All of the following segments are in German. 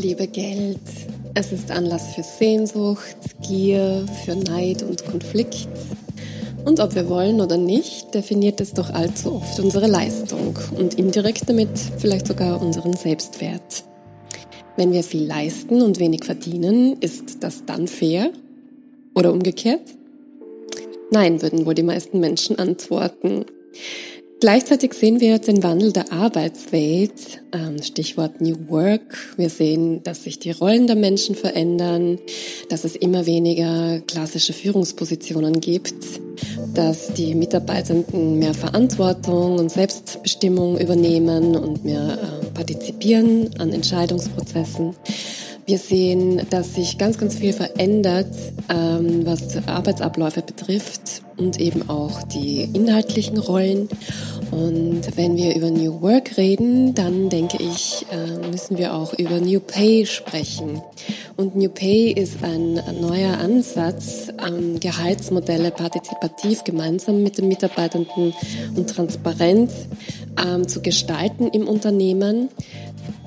liebe Geld. Es ist Anlass für Sehnsucht, Gier, für Neid und Konflikt. Und ob wir wollen oder nicht, definiert es doch allzu oft unsere Leistung und indirekt damit vielleicht sogar unseren Selbstwert. Wenn wir viel leisten und wenig verdienen, ist das dann fair? Oder umgekehrt? Nein, würden wohl die meisten Menschen antworten. Gleichzeitig sehen wir den Wandel der Arbeitswelt, ähm, Stichwort New Work. Wir sehen, dass sich die Rollen der Menschen verändern, dass es immer weniger klassische Führungspositionen gibt, dass die Mitarbeitenden mehr Verantwortung und Selbstbestimmung übernehmen und mehr äh, partizipieren an Entscheidungsprozessen. Wir sehen, dass sich ganz, ganz viel verändert, ähm, was Arbeitsabläufe betrifft und eben auch die inhaltlichen Rollen. Und wenn wir über New Work reden, dann denke ich, äh, müssen wir auch über New Pay sprechen. Und New Pay ist ein neuer Ansatz, ähm, Gehaltsmodelle partizipativ gemeinsam mit den Mitarbeitenden und transparent ähm, zu gestalten im Unternehmen.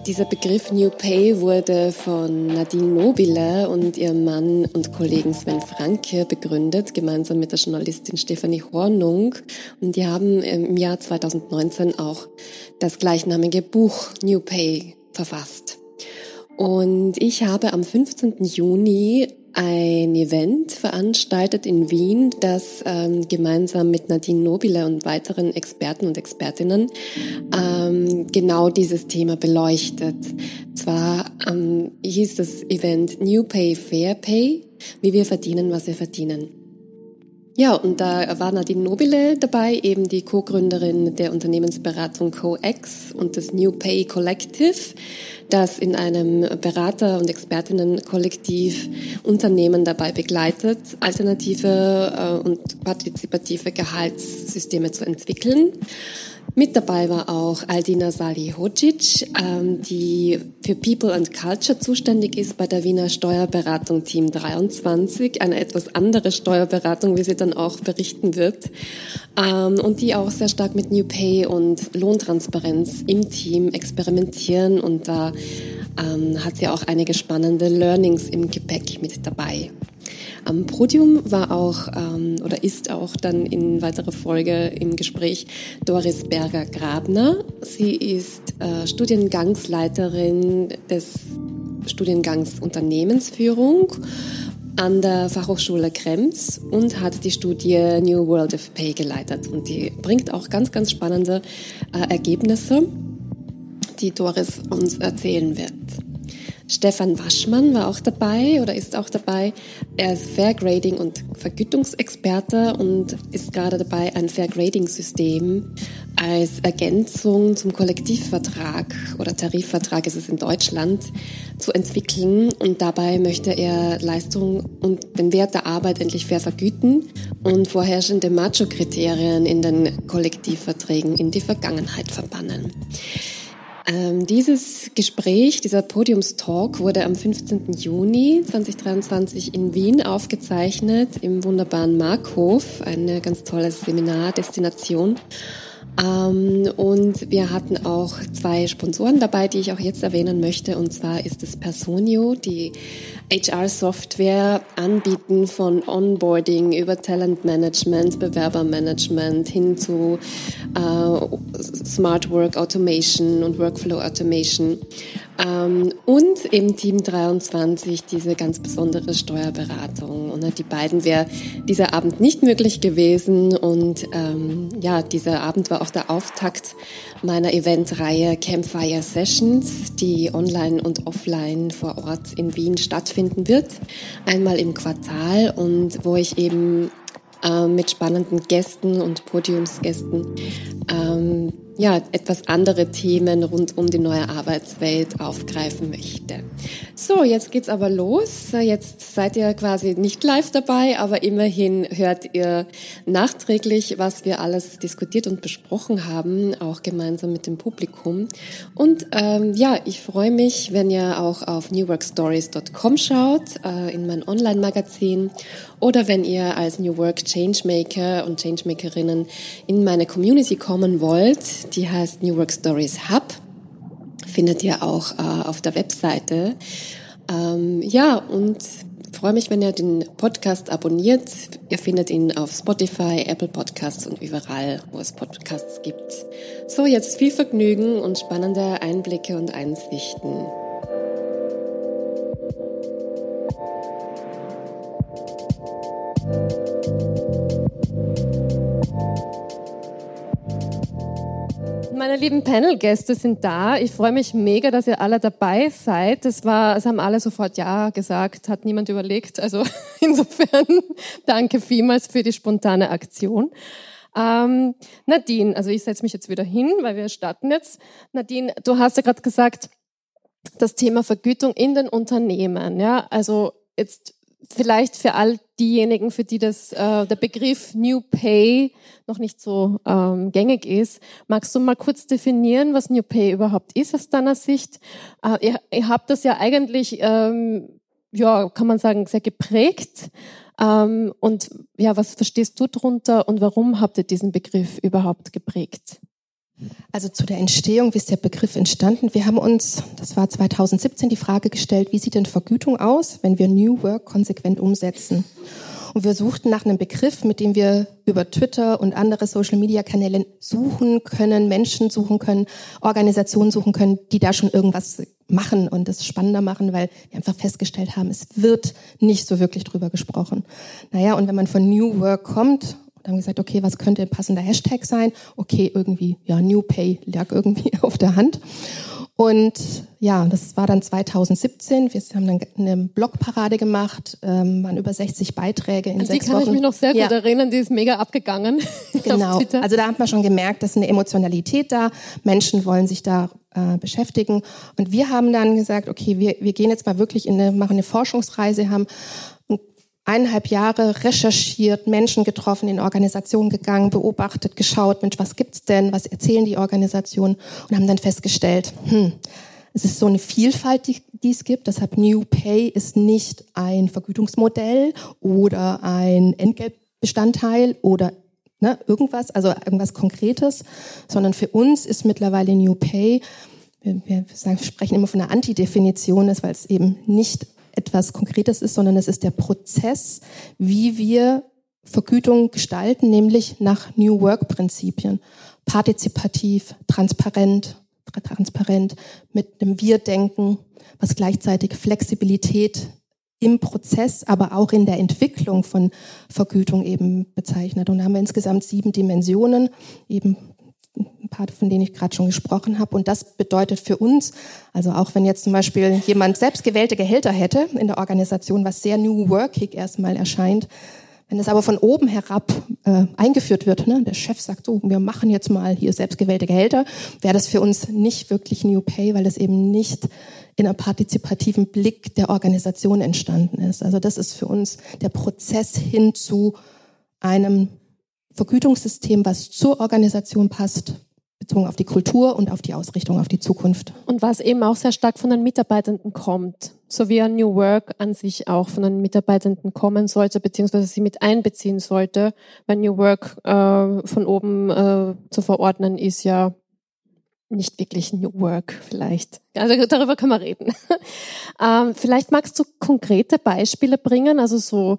Dieser Begriff New Pay wurde von Nadine Nobile und ihrem Mann und Kollegen Sven Franke begründet, gemeinsam mit der Journalistin Stefanie Hornung. Und die haben im Jahr 2019 auch das gleichnamige Buch New Pay verfasst. Und ich habe am 15. Juni ein Event veranstaltet in Wien, das ähm, gemeinsam mit Nadine Nobile und weiteren Experten und Expertinnen ähm, genau dieses Thema beleuchtet. Zwar ähm, hieß das Event New Pay, Fair Pay, wie wir verdienen, was wir verdienen. Ja, und da war Nadine Nobile dabei, eben die Co-Gründerin der Unternehmensberatung CoEx und des New Pay Collective, das in einem Berater- und Expertinnenkollektiv Unternehmen dabei begleitet, alternative äh, und partizipative Gehaltssysteme zu entwickeln. Mit dabei war auch Aldina Sali-Hocic, ähm, die für People and Culture zuständig ist bei der Wiener Steuerberatung Team 23, eine etwas andere Steuerberatung, wie sie dann auch berichten wird, ähm, und die auch sehr stark mit New Pay und Lohntransparenz im Team experimentieren. Und da ähm, hat sie auch einige spannende Learnings im Gepäck mit dabei. Am Podium war auch ähm, oder ist auch dann in weiterer Folge im Gespräch Doris Berger-Grabner. Sie ist äh, Studiengangsleiterin des Studiengangs Unternehmensführung an der Fachhochschule Krems und hat die Studie New World of Pay geleitet. Und die bringt auch ganz, ganz spannende äh, Ergebnisse, die Doris uns erzählen wird. Stefan Waschmann war auch dabei oder ist auch dabei. Er ist Fair Grading und Vergütungsexperte und ist gerade dabei, ein Fair Grading System als Ergänzung zum Kollektivvertrag oder Tarifvertrag ist es in Deutschland zu entwickeln und dabei möchte er Leistung und den Wert der Arbeit endlich fair vergüten und vorherrschende Macho-Kriterien in den Kollektivverträgen in die Vergangenheit verbannen. Ähm, dieses Gespräch, dieser Podiumstalk wurde am 15. Juni 2023 in Wien aufgezeichnet im wunderbaren Markhof, eine ganz tolle Seminardestination. Ähm, und wir hatten auch zwei Sponsoren dabei, die ich auch jetzt erwähnen möchte. Und zwar ist es Personio, die HR-Software anbieten von Onboarding über Talentmanagement, Bewerbermanagement hin zu äh, Smart Work Automation und Workflow Automation. Ähm, und im Team 23 diese ganz besondere Steuerberatung. Und die beiden wäre dieser Abend nicht möglich gewesen. Und ähm, ja, dieser Abend war auch der Auftakt meiner Eventreihe Campfire Sessions, die online und offline vor Ort in Wien stattfinden wird. Einmal im Quartal und wo ich eben äh, mit spannenden Gästen und Podiumsgästen ähm, ja, etwas andere Themen rund um die neue Arbeitswelt aufgreifen möchte. So, jetzt geht's aber los. Jetzt seid ihr quasi nicht live dabei, aber immerhin hört ihr nachträglich, was wir alles diskutiert und besprochen haben, auch gemeinsam mit dem Publikum. Und ähm, ja, ich freue mich, wenn ihr auch auf newworkstories.com schaut, äh, in mein Online-Magazin, oder wenn ihr als New Work Changemaker und Changemakerinnen in meine Community kommen wollt. Die heißt New Work Stories Hub findet ihr auch äh, auf der Webseite. Ähm, ja, und freue mich, wenn ihr den Podcast abonniert. Ihr findet ihn auf Spotify, Apple Podcasts und überall, wo es Podcasts gibt. So, jetzt viel Vergnügen und spannende Einblicke und Einsichten. Meine lieben Panel-Gäste sind da. Ich freue mich mega, dass ihr alle dabei seid. Das war, es haben alle sofort Ja gesagt, hat niemand überlegt. Also insofern danke vielmals für die spontane Aktion. Ähm, Nadine, also ich setze mich jetzt wieder hin, weil wir starten jetzt. Nadine, du hast ja gerade gesagt, das Thema Vergütung in den Unternehmen. Ja, also jetzt vielleicht für all diejenigen, für die das äh, der Begriff New Pay noch nicht so ähm, gängig ist, magst du mal kurz definieren, was New Pay überhaupt ist aus deiner Sicht? Äh, ihr, ihr habt das ja eigentlich, ähm, ja, kann man sagen, sehr geprägt. Ähm, und ja, was verstehst du darunter und warum habt ihr diesen Begriff überhaupt geprägt? Also zu der Entstehung, wie ist der Begriff entstanden? Wir haben uns, das war 2017, die Frage gestellt, wie sieht denn Vergütung aus, wenn wir New Work konsequent umsetzen? Und wir suchten nach einem Begriff, mit dem wir über Twitter und andere Social-Media-Kanäle suchen können, Menschen suchen können, Organisationen suchen können, die da schon irgendwas machen und das spannender machen, weil wir einfach festgestellt haben, es wird nicht so wirklich drüber gesprochen. Naja, und wenn man von New Work kommt und haben gesagt, okay, was könnte ein passender Hashtag sein? Okay, irgendwie, ja, New Pay lag irgendwie auf der Hand. Und ja, das war dann 2017. Wir haben dann eine Blogparade gemacht, ähm, waren über 60 Beiträge in An sechs die kann Wochen. ich mich noch sehr gut Ja. erinnern, die ist mega abgegangen. Genau. Also da hat man schon gemerkt, dass eine Emotionalität da. Menschen wollen sich da äh, beschäftigen. Und wir haben dann gesagt, okay, wir, wir gehen jetzt mal wirklich in eine, machen eine Forschungsreise, haben eineinhalb Jahre recherchiert, Menschen getroffen, in Organisationen gegangen, beobachtet, geschaut, Mensch, was gibt's denn, was erzählen die Organisationen und haben dann festgestellt, hm, es ist so eine Vielfalt, die, die es gibt. Deshalb New Pay ist nicht ein Vergütungsmodell oder ein Entgeltbestandteil oder ne, irgendwas, also irgendwas Konkretes, sondern für uns ist mittlerweile New Pay, wir, wir sagen, sprechen immer von einer Antidefinition, weil es eben nicht etwas Konkretes ist, sondern es ist der Prozess, wie wir Vergütung gestalten, nämlich nach New Work-Prinzipien. Partizipativ, transparent, transparent, mit einem Wir-Denken, was gleichzeitig Flexibilität im Prozess, aber auch in der Entwicklung von Vergütung eben bezeichnet. Und da haben wir insgesamt sieben Dimensionen, eben ein paar, von denen ich gerade schon gesprochen habe. Und das bedeutet für uns, also auch wenn jetzt zum Beispiel jemand selbstgewählte Gehälter hätte in der Organisation, was sehr New Workig erstmal erscheint, wenn es aber von oben herab äh, eingeführt wird, ne, der Chef sagt so, wir machen jetzt mal hier selbstgewählte Gehälter, wäre das für uns nicht wirklich New Pay, weil es eben nicht in einem partizipativen Blick der Organisation entstanden ist. Also das ist für uns der Prozess hin zu einem Vergütungssystem, was zur Organisation passt, bezogen auf die Kultur und auf die Ausrichtung auf die Zukunft. Und was eben auch sehr stark von den Mitarbeitenden kommt, so wie ein New Work an sich auch von den Mitarbeitenden kommen sollte, beziehungsweise sie mit einbeziehen sollte, weil New Work äh, von oben äh, zu verordnen ist ja nicht wirklich New Work vielleicht. Also darüber können wir reden. ähm, vielleicht magst du konkrete Beispiele bringen, also so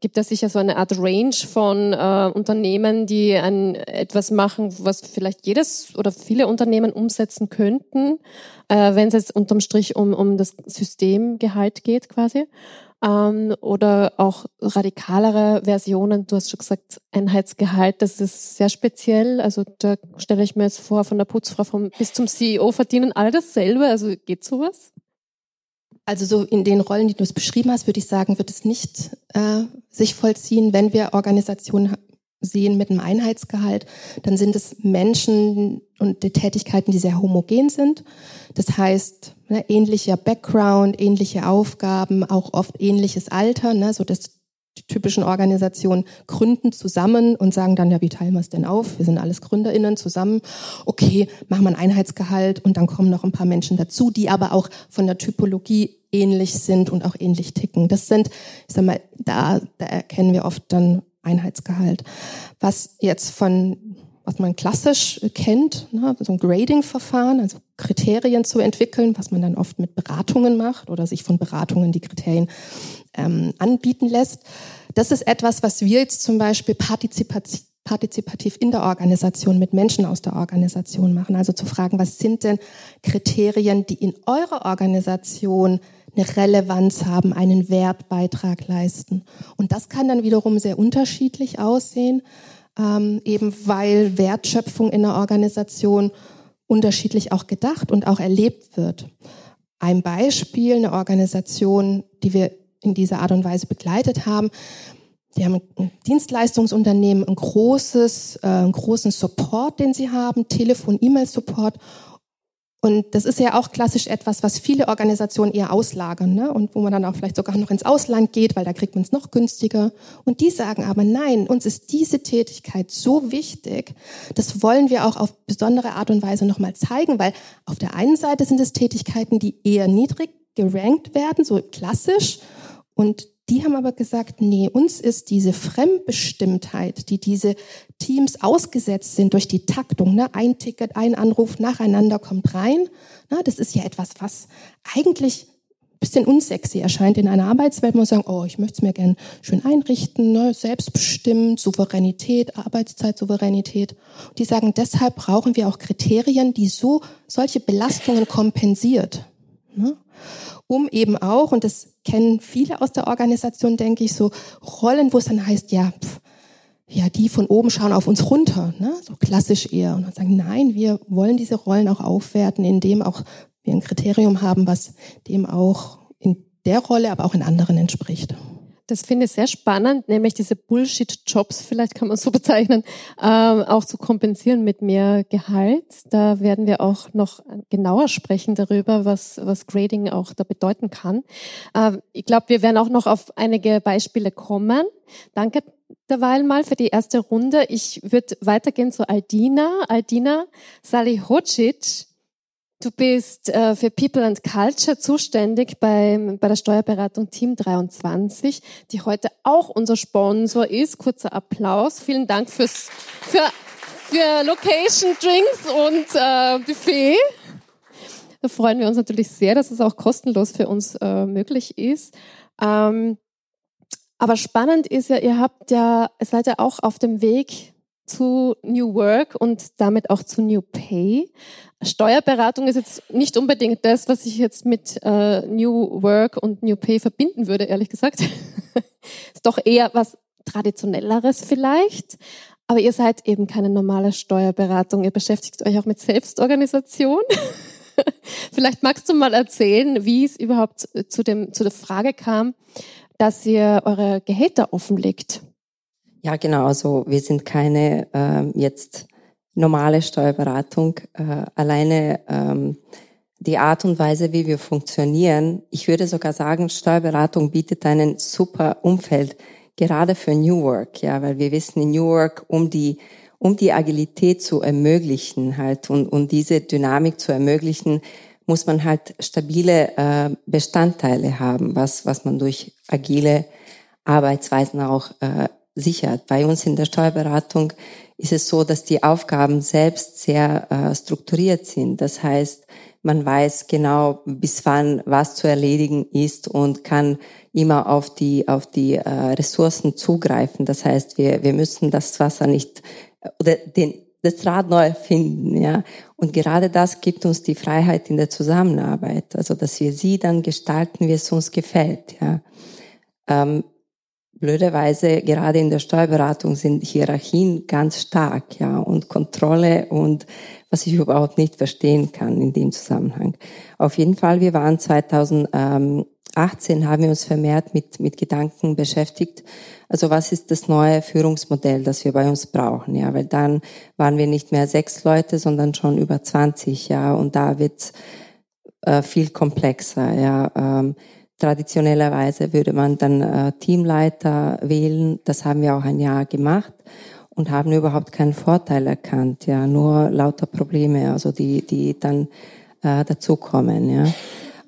gibt es sicher so eine Art Range von äh, Unternehmen, die ein, etwas machen, was vielleicht jedes oder viele Unternehmen umsetzen könnten, äh, wenn es jetzt unterm Strich um, um das Systemgehalt geht quasi. Ähm, oder auch radikalere Versionen. Du hast schon gesagt, Einheitsgehalt, das ist sehr speziell. Also da stelle ich mir jetzt vor, von der Putzfrau vom, bis zum CEO verdienen alle dasselbe. Also geht sowas? Also so in den Rollen, die du es beschrieben hast, würde ich sagen, wird es nicht äh, sich vollziehen, wenn wir Organisationen sehen mit einem Einheitsgehalt, dann sind es Menschen und die Tätigkeiten, die sehr homogen sind. Das heißt, ne, ähnlicher Background, ähnliche Aufgaben, auch oft ähnliches Alter, ne, so dass die typischen Organisationen gründen zusammen und sagen dann, ja, wie teilen wir es denn auf? Wir sind alles GründerInnen zusammen. Okay, machen wir ein Einheitsgehalt und dann kommen noch ein paar Menschen dazu, die aber auch von der Typologie ähnlich sind und auch ähnlich ticken. Das sind, ich sag mal, da, da erkennen wir oft dann Einheitsgehalt. Was jetzt von, was man klassisch kennt, ne, so ein Grading-Verfahren, also Kriterien zu entwickeln, was man dann oft mit Beratungen macht oder sich von Beratungen die Kriterien ähm, anbieten lässt. Das ist etwas, was wir jetzt zum Beispiel partizipativ partizipativ in der Organisation mit Menschen aus der Organisation machen. Also zu fragen, was sind denn Kriterien, die in eurer Organisation eine Relevanz haben, einen Wertbeitrag leisten. Und das kann dann wiederum sehr unterschiedlich aussehen, ähm, eben weil Wertschöpfung in der Organisation unterschiedlich auch gedacht und auch erlebt wird. Ein Beispiel, eine Organisation, die wir in dieser Art und Weise begleitet haben, die haben ein Dienstleistungsunternehmen, ein großes, äh, einen großen Support, den sie haben, Telefon, E-Mail-Support und das ist ja auch klassisch etwas, was viele Organisationen eher auslagern ne? und wo man dann auch vielleicht sogar noch ins Ausland geht, weil da kriegt man es noch günstiger. Und die sagen aber, nein, uns ist diese Tätigkeit so wichtig, das wollen wir auch auf besondere Art und Weise nochmal zeigen, weil auf der einen Seite sind es Tätigkeiten, die eher niedrig gerankt werden, so klassisch, und die haben aber gesagt, nee, uns ist diese Fremdbestimmtheit, die diese Teams ausgesetzt sind durch die Taktung, ne? ein Ticket, ein Anruf nacheinander kommt rein. Ne? Das ist ja etwas, was eigentlich ein bisschen unsexy erscheint in einer Arbeitswelt. Man sagen, oh, ich möchte es mir gern schön einrichten, ne? selbstbestimmt, Souveränität, Arbeitszeitsouveränität. Die sagen, deshalb brauchen wir auch Kriterien, die so solche Belastungen kompensiert. Ne? Um eben auch, und das kennen viele aus der Organisation, denke ich, so Rollen, wo es dann heißt, ja, pff, ja, die von oben schauen auf uns runter, ne? so klassisch eher. Und dann sagen, nein, wir wollen diese Rollen auch aufwerten, indem auch wir ein Kriterium haben, was dem auch in der Rolle, aber auch in anderen entspricht. Das finde ich sehr spannend, nämlich diese Bullshit-Jobs, vielleicht kann man so bezeichnen, ähm, auch zu kompensieren mit mehr Gehalt. Da werden wir auch noch genauer sprechen darüber, was, was Grading auch da bedeuten kann. Ähm, ich glaube, wir werden auch noch auf einige Beispiele kommen. Danke derweil mal für die erste Runde. Ich würde weitergehen zu Aldina. Aldina Salihocic Du bist äh, für People and Culture zuständig bei, bei der Steuerberatung Team 23, die heute auch unser Sponsor ist. Kurzer Applaus. Vielen Dank fürs, für, für Location, Drinks und äh, Buffet. Da freuen wir uns natürlich sehr, dass es auch kostenlos für uns äh, möglich ist. Ähm, aber spannend ist ja, ihr habt ja, seid ja auch auf dem Weg zu New Work und damit auch zu New Pay. Steuerberatung ist jetzt nicht unbedingt das, was ich jetzt mit äh, New Work und New Pay verbinden würde, ehrlich gesagt. ist doch eher was traditionelleres vielleicht. Aber ihr seid eben keine normale Steuerberatung. Ihr beschäftigt euch auch mit Selbstorganisation. vielleicht magst du mal erzählen, wie es überhaupt zu, dem, zu der Frage kam, dass ihr eure Gehälter offenlegt. Ja, genau. Also wir sind keine äh, jetzt normale Steuerberatung. Äh, alleine ähm, die Art und Weise, wie wir funktionieren, ich würde sogar sagen, Steuerberatung bietet einen super Umfeld, gerade für New Work, ja, weil wir wissen in New Work, um die um die Agilität zu ermöglichen halt und, und diese Dynamik zu ermöglichen, muss man halt stabile äh, Bestandteile haben, was, was man durch agile Arbeitsweisen auch äh, sichert. Bei uns in der Steuerberatung ist es so, dass die Aufgaben selbst sehr äh, strukturiert sind. Das heißt, man weiß genau, bis wann was zu erledigen ist und kann immer auf die, auf die äh, Ressourcen zugreifen. Das heißt, wir, wir müssen das Wasser nicht oder den, das Rad neu erfinden, ja. Und gerade das gibt uns die Freiheit in der Zusammenarbeit, also dass wir sie dann gestalten, wie es uns gefällt, ja. Ähm, blöderweise gerade in der Steuerberatung sind Hierarchien ganz stark, ja, und Kontrolle und was ich überhaupt nicht verstehen kann in dem Zusammenhang. Auf jeden Fall, wir waren 2017 18 haben wir uns vermehrt mit, mit Gedanken beschäftigt. Also was ist das neue Führungsmodell, das wir bei uns brauchen? Ja, weil dann waren wir nicht mehr sechs Leute, sondern schon über 20. Ja, und da wird's äh, viel komplexer. Ja, ähm, traditionellerweise würde man dann äh, Teamleiter wählen. Das haben wir auch ein Jahr gemacht und haben überhaupt keinen Vorteil erkannt. Ja, nur lauter Probleme, also die, die dann äh, dazukommen. Ja.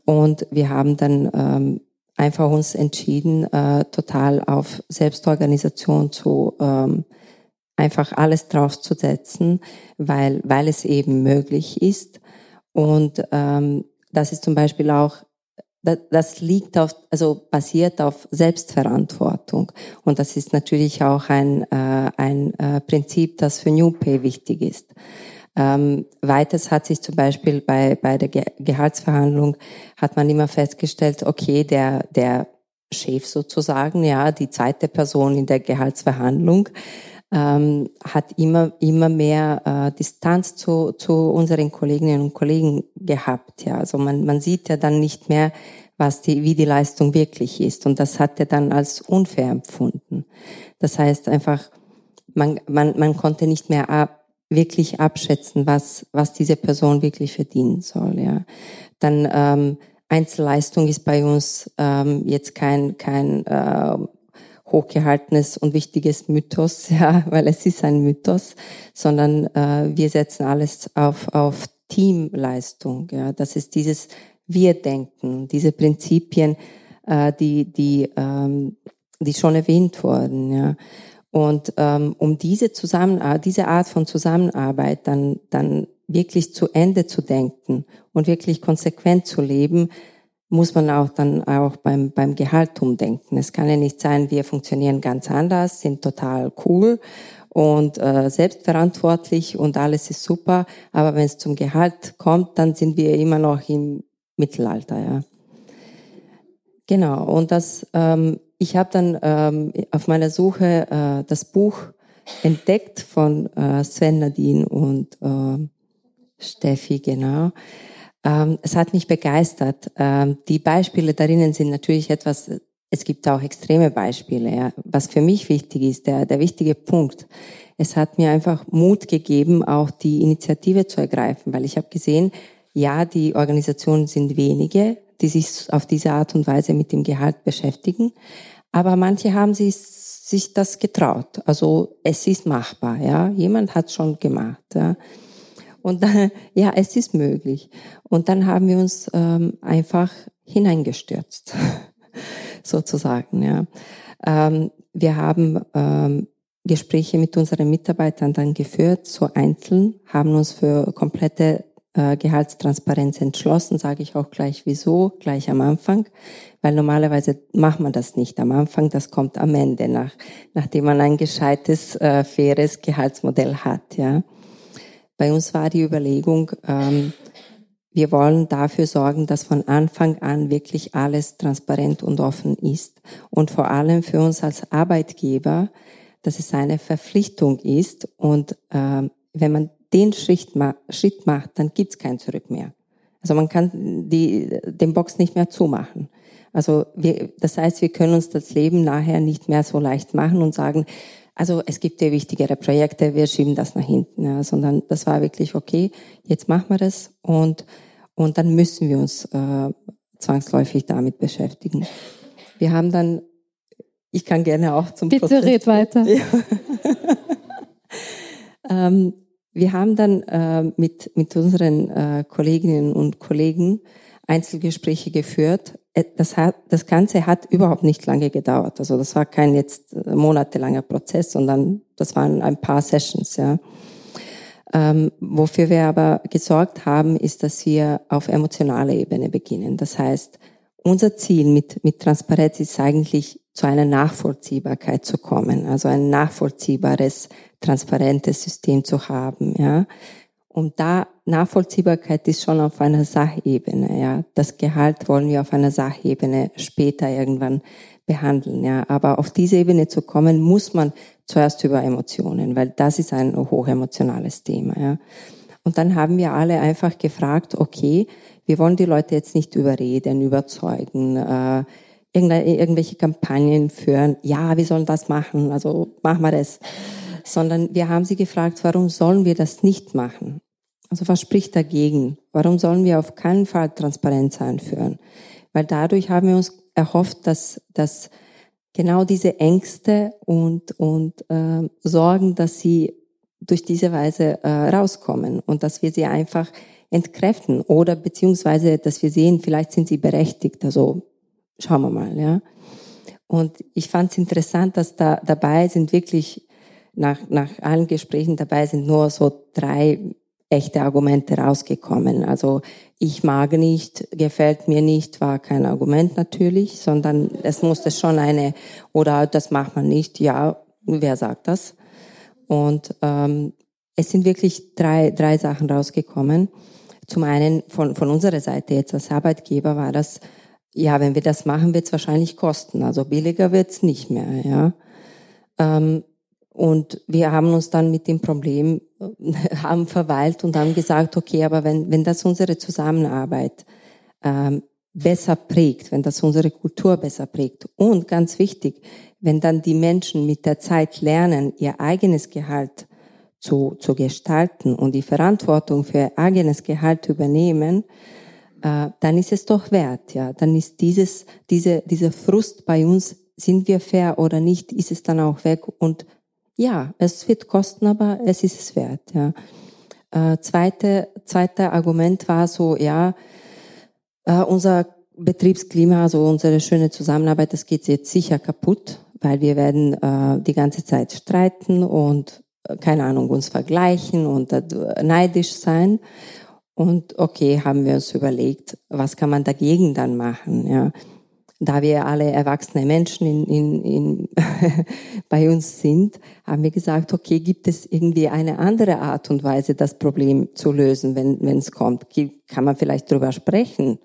Und wir haben dann ähm, einfach uns entschieden, äh, total auf Selbstorganisation zu ähm, einfach alles draufzusetzen, weil, weil es eben möglich ist. Und ähm, das ist zum Beispiel auch, das liegt auf, also basiert auf Selbstverantwortung. Und das ist natürlich auch ein, äh, ein äh, Prinzip, das für New Pay wichtig ist. Ähm, weiters hat sich zum Beispiel bei, bei der Ge Gehaltsverhandlung hat man immer festgestellt, okay, der, der Chef sozusagen, ja, die zweite Person in der Gehaltsverhandlung, ähm, hat immer, immer mehr äh, Distanz zu, zu unseren Kolleginnen und Kollegen gehabt. Ja. Also man, man sieht ja dann nicht mehr, was die, wie die Leistung wirklich ist. Und das hat er dann als unfair empfunden. Das heißt einfach, man, man, man konnte nicht mehr ab, wirklich abschätzen, was, was diese Person wirklich verdienen soll. Ja. Dann ähm, Einzelleistung ist bei uns ähm, jetzt kein, kein äh, hochgehaltenes und wichtiges Mythos, ja, weil es ist ein Mythos, sondern äh, wir setzen alles auf, auf Teamleistung. Ja. Das ist dieses Wir-Denken, diese Prinzipien, äh, die, die, ähm, die schon erwähnt wurden. Ja. Und ähm, um diese Zusammenarbeit, äh, diese Art von Zusammenarbeit dann, dann wirklich zu Ende zu denken und wirklich konsequent zu leben, muss man auch dann auch beim, beim Gehalt umdenken. Es kann ja nicht sein, wir funktionieren ganz anders, sind total cool und äh, selbstverantwortlich und alles ist super, aber wenn es zum Gehalt kommt, dann sind wir immer noch im Mittelalter. Ja. Genau, und das ähm, ich habe dann ähm, auf meiner Suche äh, das Buch entdeckt von äh, Sven Nadine und äh, Steffi, genau. Ähm, es hat mich begeistert. Ähm, die Beispiele darinnen sind natürlich etwas, es gibt auch extreme Beispiele. Ja. Was für mich wichtig ist, der, der wichtige Punkt, es hat mir einfach Mut gegeben, auch die Initiative zu ergreifen, weil ich habe gesehen, ja, die Organisationen sind wenige, die sich auf diese Art und Weise mit dem Gehalt beschäftigen. Aber manche haben sich, sich das getraut. Also es ist machbar, ja. Jemand hat schon gemacht, ja. Und dann, ja, es ist möglich. Und dann haben wir uns ähm, einfach hineingestürzt, sozusagen, ja. Ähm, wir haben ähm, Gespräche mit unseren Mitarbeitern dann geführt, so einzeln, haben uns für komplette äh, Gehaltstransparenz entschlossen, sage ich auch gleich wieso, gleich am Anfang, weil normalerweise macht man das nicht am Anfang, das kommt am Ende, nach, nachdem man ein gescheites, äh, faires Gehaltsmodell hat. Ja. Bei uns war die Überlegung, ähm, wir wollen dafür sorgen, dass von Anfang an wirklich alles transparent und offen ist. Und vor allem für uns als Arbeitgeber, dass es eine Verpflichtung ist. Und äh, wenn man den Schritt, ma Schritt macht, dann gibt's kein Zurück mehr. Also man kann die, den Box nicht mehr zumachen. Also wir, das heißt, wir können uns das Leben nachher nicht mehr so leicht machen und sagen, also es gibt ja wichtigere Projekte, wir schieben das nach hinten, ja, sondern das war wirklich okay, jetzt machen wir das und, und dann müssen wir uns äh, zwangsläufig damit beschäftigen. Wir haben dann, ich kann gerne auch zum Bitte Prozess. red weiter. Ja. ähm, wir haben dann äh, mit, mit unseren äh, Kolleginnen und Kollegen Einzelgespräche geführt. Äh, das, hat, das Ganze hat überhaupt nicht lange gedauert. Also das war kein jetzt äh, monatelanger Prozess, sondern das waren ein paar Sessions. Ja. Ähm, wofür wir aber gesorgt haben, ist, dass wir auf emotionaler Ebene beginnen. Das heißt, unser Ziel mit, mit Transparenz ist eigentlich zu einer Nachvollziehbarkeit zu kommen, also ein nachvollziehbares, transparentes System zu haben, ja. Und da Nachvollziehbarkeit ist schon auf einer Sachebene, ja. Das Gehalt wollen wir auf einer Sachebene später irgendwann behandeln, ja. Aber auf diese Ebene zu kommen, muss man zuerst über Emotionen, weil das ist ein hochemotionales Thema, ja. Und dann haben wir alle einfach gefragt, okay, wir wollen die Leute jetzt nicht überreden, überzeugen, äh, irgendwelche Kampagnen führen. Ja, wir sollen das machen, also machen wir das. Sondern wir haben sie gefragt, warum sollen wir das nicht machen? Also was spricht dagegen? Warum sollen wir auf keinen Fall Transparenz einführen? Weil dadurch haben wir uns erhofft, dass, dass genau diese Ängste und, und äh, Sorgen, dass sie durch diese Weise äh, rauskommen und dass wir sie einfach entkräften oder beziehungsweise, dass wir sehen, vielleicht sind sie berechtigt. Also schauen wir mal, ja. Und ich fand es interessant, dass da dabei sind wirklich nach, nach allen Gesprächen dabei sind nur so drei echte Argumente rausgekommen. Also ich mag nicht, gefällt mir nicht, war kein Argument natürlich, sondern es musste schon eine, oder das macht man nicht, ja, wer sagt das? Und ähm, es sind wirklich drei, drei Sachen rausgekommen. Zum einen von, von unserer Seite jetzt als Arbeitgeber war das, ja, wenn wir das machen, wird es wahrscheinlich kosten. Also billiger wird es nicht mehr, ja. Ähm, und wir haben uns dann mit dem Problem haben verweilt und haben gesagt, okay, aber wenn, wenn das unsere Zusammenarbeit ähm, besser prägt, wenn das unsere Kultur besser prägt und ganz wichtig, wenn dann die Menschen mit der Zeit lernen, ihr eigenes Gehalt zu, zu gestalten und die Verantwortung für ihr eigenes Gehalt übernehmen, äh, dann ist es doch wert, ja. Dann ist dieses, diese, dieser Frust bei uns, sind wir fair oder nicht, ist es dann auch weg und ja, es wird kosten, aber es ist es wert. Ja. Äh, zweite, zweite Argument war so, ja, äh, unser Betriebsklima, also unsere schöne Zusammenarbeit, das geht jetzt sicher kaputt, weil wir werden äh, die ganze Zeit streiten und äh, keine Ahnung uns vergleichen und äh, neidisch sein. Und okay, haben wir uns überlegt, was kann man dagegen dann machen? Ja da wir alle erwachsene Menschen in, in, in bei uns sind, haben wir gesagt, okay, gibt es irgendwie eine andere Art und Weise, das Problem zu lösen, wenn es kommt? Kann man vielleicht drüber sprechen?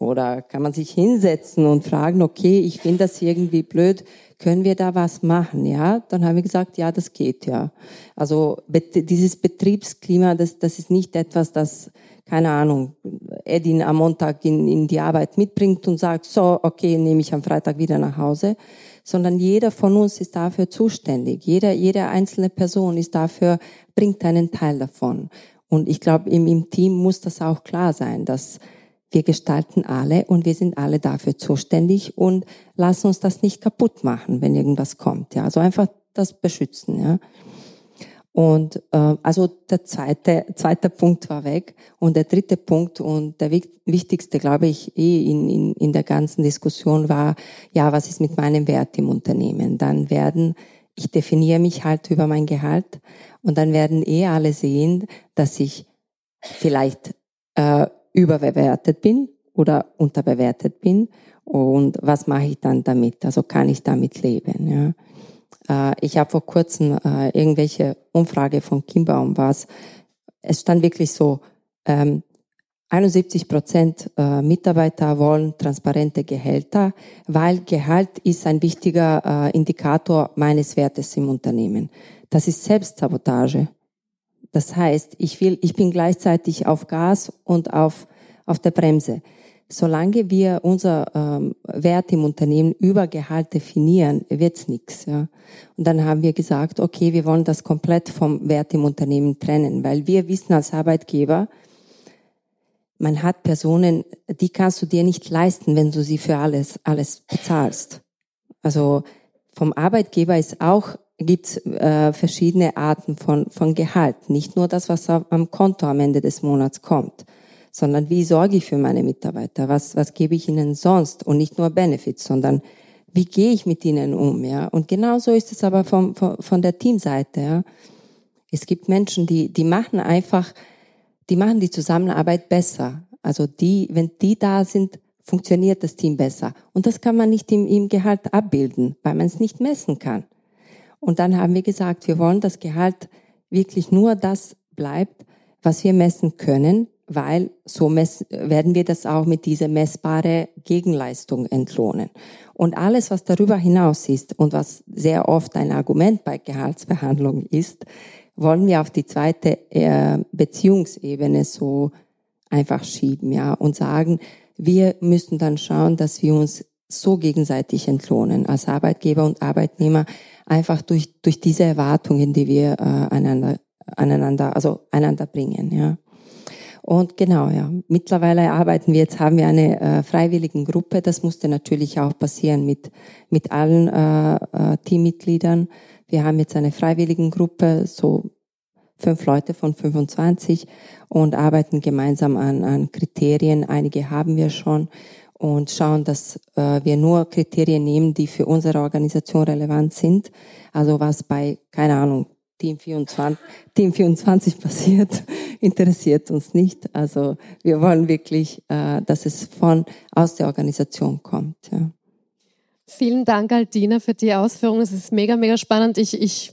Oder kann man sich hinsetzen und fragen, okay, ich finde das irgendwie blöd, können wir da was machen? Ja, dann haben wir gesagt, ja, das geht, ja. Also dieses Betriebsklima, das, das ist nicht etwas, das keine Ahnung, Edin am Montag in, in die Arbeit mitbringt und sagt, so, okay, nehme ich am Freitag wieder nach Hause, sondern jeder von uns ist dafür zuständig. Jeder, jede einzelne Person ist dafür, bringt einen Teil davon. Und ich glaube, im, im Team muss das auch klar sein, dass wir gestalten alle und wir sind alle dafür zuständig und lassen uns das nicht kaputt machen, wenn irgendwas kommt. Ja, also einfach das beschützen. Ja. Und äh, also der zweite, zweite Punkt war weg. Und der dritte Punkt und der wichtigste, glaube ich, eh in, in, in der ganzen Diskussion war, ja, was ist mit meinem Wert im Unternehmen? Dann werden, ich definiere mich halt über mein Gehalt und dann werden eh alle sehen, dass ich vielleicht äh, überbewertet bin oder unterbewertet bin. Und was mache ich dann damit? Also kann ich damit leben? Ja? Äh, ich habe vor kurzem äh, irgendwelche Umfrage von Kimbaum was. Es stand wirklich so, ähm, 71 Prozent äh, Mitarbeiter wollen transparente Gehälter, weil Gehalt ist ein wichtiger äh, Indikator meines Wertes im Unternehmen. Das ist Selbstsabotage. Das heißt, ich will, ich bin gleichzeitig auf Gas und auf, auf der Bremse solange wir unser ähm, Wert im Unternehmen über Gehalt definieren, wird's nichts. Ja. Und dann haben wir gesagt, okay, wir wollen das komplett vom Wert im Unternehmen trennen, weil wir wissen als Arbeitgeber, man hat Personen, die kannst du dir nicht leisten, wenn du sie für alles alles bezahlst. Also vom Arbeitgeber ist auch gibt's äh, verschiedene Arten von von Gehalt, nicht nur das, was am Konto am Ende des Monats kommt sondern wie sorge ich für meine Mitarbeiter? Was, was gebe ich ihnen sonst? Und nicht nur Benefits, sondern wie gehe ich mit ihnen um? Ja? Und genauso ist es aber vom, von, von der Teamseite. Ja? Es gibt Menschen, die, die machen einfach, die machen die Zusammenarbeit besser. Also die, wenn die da sind, funktioniert das Team besser. Und das kann man nicht im, im Gehalt abbilden, weil man es nicht messen kann. Und dann haben wir gesagt, wir wollen, dass Gehalt wirklich nur das bleibt, was wir messen können, weil so mess werden wir das auch mit dieser messbare Gegenleistung entlohnen. Und alles, was darüber hinaus ist und was sehr oft ein Argument bei Gehaltsverhandlungen ist, wollen wir auf die zweite äh, Beziehungsebene so einfach schieben, ja, und sagen, wir müssen dann schauen, dass wir uns so gegenseitig entlohnen als Arbeitgeber und Arbeitnehmer einfach durch durch diese Erwartungen, die wir äh, einander aneinander also einander bringen, ja. Und genau, ja. Mittlerweile arbeiten wir jetzt, haben wir eine äh, freiwilligen Gruppe. Das musste natürlich auch passieren mit, mit allen äh, äh, Teammitgliedern. Wir haben jetzt eine freiwilligen Gruppe, so fünf Leute von 25 und arbeiten gemeinsam an, an Kriterien. Einige haben wir schon und schauen, dass äh, wir nur Kriterien nehmen, die für unsere Organisation relevant sind. Also was bei, keine Ahnung, Team 24, Team 24 passiert, interessiert uns nicht. Also wir wollen wirklich, äh, dass es von aus der Organisation kommt. Ja. Vielen Dank, Aldina, für die Ausführungen. Es ist mega, mega spannend. Ich, ich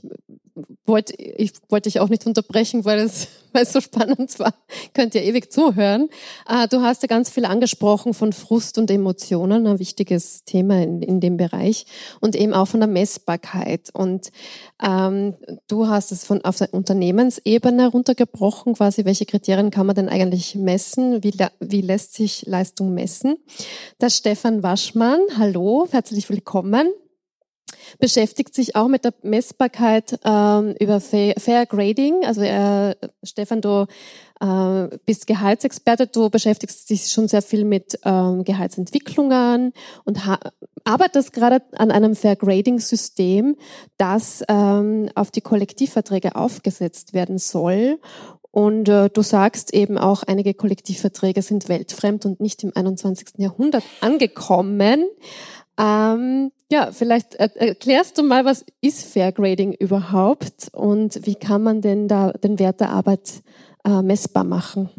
wollte ich wollte dich auch nicht unterbrechen, weil es, weil es so spannend war. Könnt ihr ewig zuhören. Äh, du hast ja ganz viel angesprochen von Frust und Emotionen, ein wichtiges Thema in, in dem Bereich und eben auch von der Messbarkeit. Und ähm, du hast es von auf der Unternehmensebene runtergebrochen, quasi welche Kriterien kann man denn eigentlich messen? Wie, wie lässt sich Leistung messen? Der Stefan Waschmann, hallo, herzlich willkommen beschäftigt sich auch mit der Messbarkeit ähm, über Fair, Grading. Also äh, Stefan, du äh, bist Gehaltsexperte, du beschäftigst dich schon sehr viel mit ähm, Gehaltsentwicklungen und arbeitest gerade an einem Fair Grading System, das ähm, auf die Kollektivverträge aufgesetzt werden soll. Und äh, du sagst eben auch, einige Kollektivverträge sind weltfremd und nicht im 21. Jahrhundert angekommen. Ähm, ja, vielleicht erklärst du mal, was ist Fair Grading überhaupt und wie kann man denn da den Wert der Arbeit äh, messbar machen?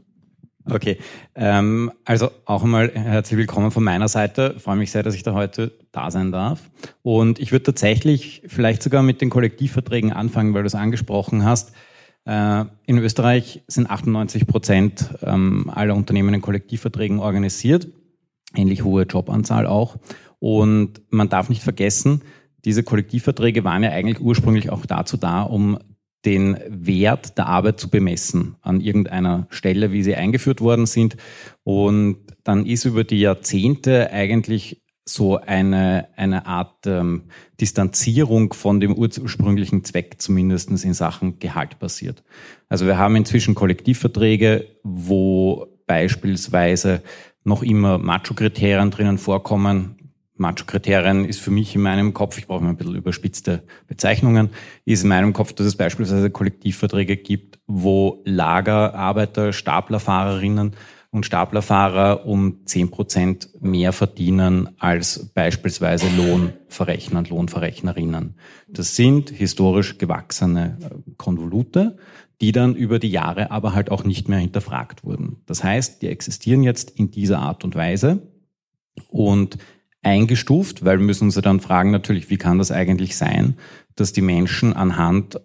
Okay, ähm, also auch einmal herzlich willkommen von meiner Seite. Freue mich sehr, dass ich da heute da sein darf. Und ich würde tatsächlich vielleicht sogar mit den Kollektivverträgen anfangen, weil du es angesprochen hast. Äh, in Österreich sind 98 Prozent ähm, aller Unternehmen in Kollektivverträgen organisiert, ähnlich hohe Jobanzahl auch. Und man darf nicht vergessen, diese Kollektivverträge waren ja eigentlich ursprünglich auch dazu da, um den Wert der Arbeit zu bemessen an irgendeiner Stelle, wie sie eingeführt worden sind. Und dann ist über die Jahrzehnte eigentlich so eine, eine Art ähm, Distanzierung von dem ursprünglichen Zweck zumindest in Sachen Gehalt passiert. Also wir haben inzwischen Kollektivverträge, wo beispielsweise noch immer Macho-Kriterien drinnen vorkommen, Macho-Kriterien ist für mich in meinem Kopf, ich brauche mal ein bisschen überspitzte Bezeichnungen, ist in meinem Kopf, dass es beispielsweise Kollektivverträge gibt, wo Lagerarbeiter, Staplerfahrerinnen und Staplerfahrer um zehn Prozent mehr verdienen als beispielsweise Lohnverrechner und Lohnverrechnerinnen. Das sind historisch gewachsene äh, Konvolute, die dann über die Jahre aber halt auch nicht mehr hinterfragt wurden. Das heißt, die existieren jetzt in dieser Art und Weise und eingestuft, weil wir müssen uns dann fragen natürlich, wie kann das eigentlich sein, dass die Menschen anhand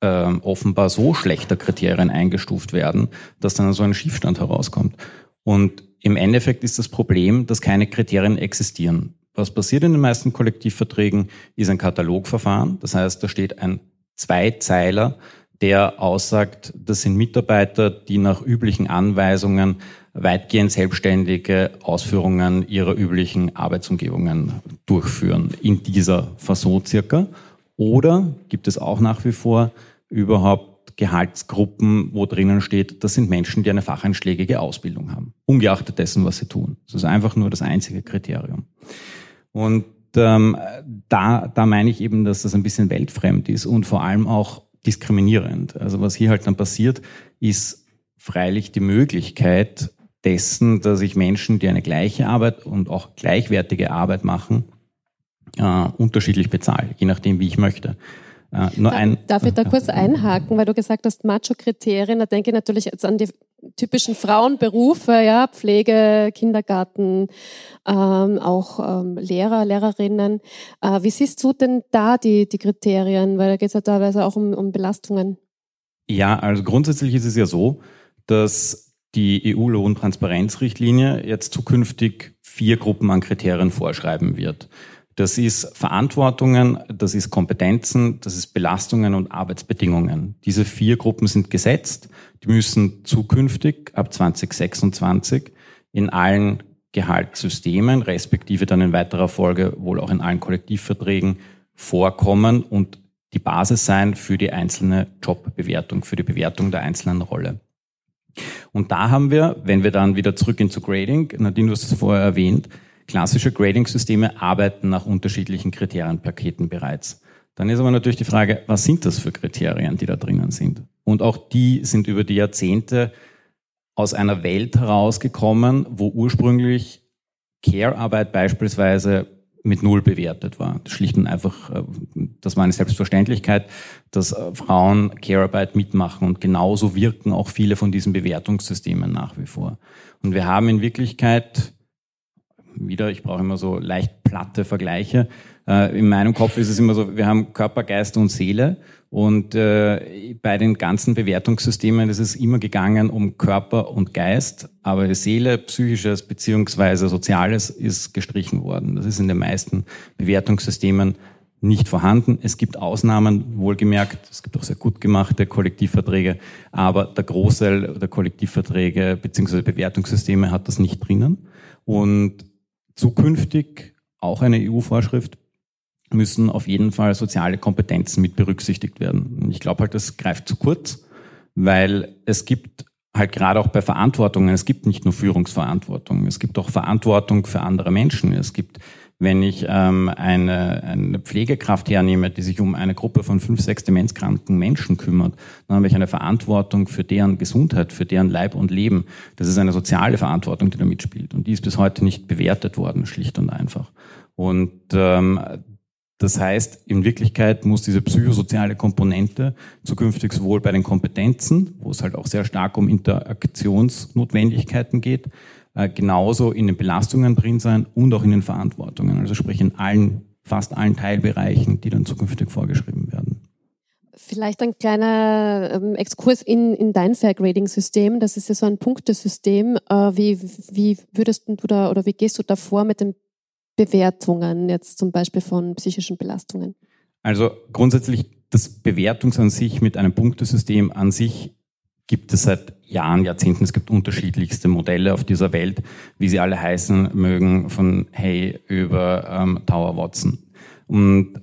äh, offenbar so schlechter Kriterien eingestuft werden, dass dann so ein Schiefstand herauskommt. Und im Endeffekt ist das Problem, dass keine Kriterien existieren. Was passiert in den meisten Kollektivverträgen, ist ein Katalogverfahren. Das heißt, da steht ein Zweizeiler, der aussagt, das sind Mitarbeiter, die nach üblichen Anweisungen weitgehend selbstständige Ausführungen ihrer üblichen Arbeitsumgebungen durchführen in dieser Fasson circa? Oder gibt es auch nach wie vor überhaupt Gehaltsgruppen, wo drinnen steht, das sind Menschen, die eine facheinschlägige Ausbildung haben, ungeachtet dessen, was sie tun. Das ist einfach nur das einzige Kriterium. Und ähm, da, da meine ich eben, dass das ein bisschen weltfremd ist und vor allem auch diskriminierend. Also was hier halt dann passiert, ist freilich die Möglichkeit, dessen, dass ich Menschen, die eine gleiche Arbeit und auch gleichwertige Arbeit machen, äh, unterschiedlich bezahle, je nachdem, wie ich möchte. Äh, nur ein, darf ich da kurz einhaken, weil du gesagt hast, Macho-Kriterien, da denke ich natürlich jetzt an die typischen Frauenberufe, ja, Pflege, Kindergarten, ähm, auch ähm, Lehrer, Lehrerinnen. Äh, wie siehst du denn da die, die Kriterien? Weil da geht es ja teilweise auch um, um Belastungen. Ja, also grundsätzlich ist es ja so, dass die EU-Lohntransparenzrichtlinie jetzt zukünftig vier Gruppen an Kriterien vorschreiben wird. Das ist Verantwortungen, das ist Kompetenzen, das ist Belastungen und Arbeitsbedingungen. Diese vier Gruppen sind gesetzt. Die müssen zukünftig ab 2026 in allen Gehaltssystemen, respektive dann in weiterer Folge wohl auch in allen Kollektivverträgen vorkommen und die Basis sein für die einzelne Jobbewertung, für die Bewertung der einzelnen Rolle. Und da haben wir, wenn wir dann wieder zurückgehen zu Grading, Nadine, du hast es vorher erwähnt, klassische Grading-Systeme arbeiten nach unterschiedlichen Kriterienpaketen bereits. Dann ist aber natürlich die Frage, was sind das für Kriterien, die da drinnen sind? Und auch die sind über die Jahrzehnte aus einer Welt herausgekommen, wo ursprünglich Care-Arbeit beispielsweise mit Null bewertet war. Schlicht und einfach, äh, das war eine Selbstverständlichkeit, dass äh, Frauen Care-Arbeit mitmachen und genauso wirken auch viele von diesen Bewertungssystemen nach wie vor. Und wir haben in Wirklichkeit, wieder, ich brauche immer so leicht platte Vergleiche, äh, in meinem Kopf ist es immer so, wir haben Körper, Geist und Seele und äh, bei den ganzen Bewertungssystemen ist es immer gegangen um Körper und Geist, aber Seele, psychisches beziehungsweise soziales ist gestrichen worden. Das ist in den meisten Bewertungssystemen nicht vorhanden. Es gibt Ausnahmen, wohlgemerkt, es gibt auch sehr gut gemachte Kollektivverträge, aber der Großteil der Kollektivverträge beziehungsweise Bewertungssysteme hat das nicht drinnen. Und zukünftig auch eine EU-Vorschrift müssen auf jeden Fall soziale Kompetenzen mit berücksichtigt werden. Ich glaube halt, das greift zu kurz, weil es gibt halt gerade auch bei Verantwortungen, es gibt nicht nur Führungsverantwortung, es gibt auch Verantwortung für andere Menschen. Es gibt, wenn ich ähm, eine, eine Pflegekraft hernehme, die sich um eine Gruppe von fünf, sechs demenzkranken Menschen kümmert, dann habe ich eine Verantwortung für deren Gesundheit, für deren Leib und Leben. Das ist eine soziale Verantwortung, die da mitspielt. Und die ist bis heute nicht bewertet worden, schlicht und einfach. Und ähm, das heißt, in Wirklichkeit muss diese psychosoziale Komponente zukünftig sowohl bei den Kompetenzen, wo es halt auch sehr stark um Interaktionsnotwendigkeiten geht, äh, genauso in den Belastungen drin sein und auch in den Verantwortungen. Also sprich in allen, fast allen Teilbereichen, die dann zukünftig vorgeschrieben werden. Vielleicht ein kleiner ähm, Exkurs in, in dein Fair Grading System. Das ist ja so ein Punktesystem. Äh, wie, wie würdest du da oder wie gehst du davor mit den Bewertungen jetzt zum Beispiel von psychischen Belastungen? Also grundsätzlich das Bewertungs an sich mit einem Punktesystem an sich gibt es seit Jahren, Jahrzehnten. Es gibt unterschiedlichste Modelle auf dieser Welt, wie sie alle heißen mögen, von Hey über ähm, Tower Watson. Und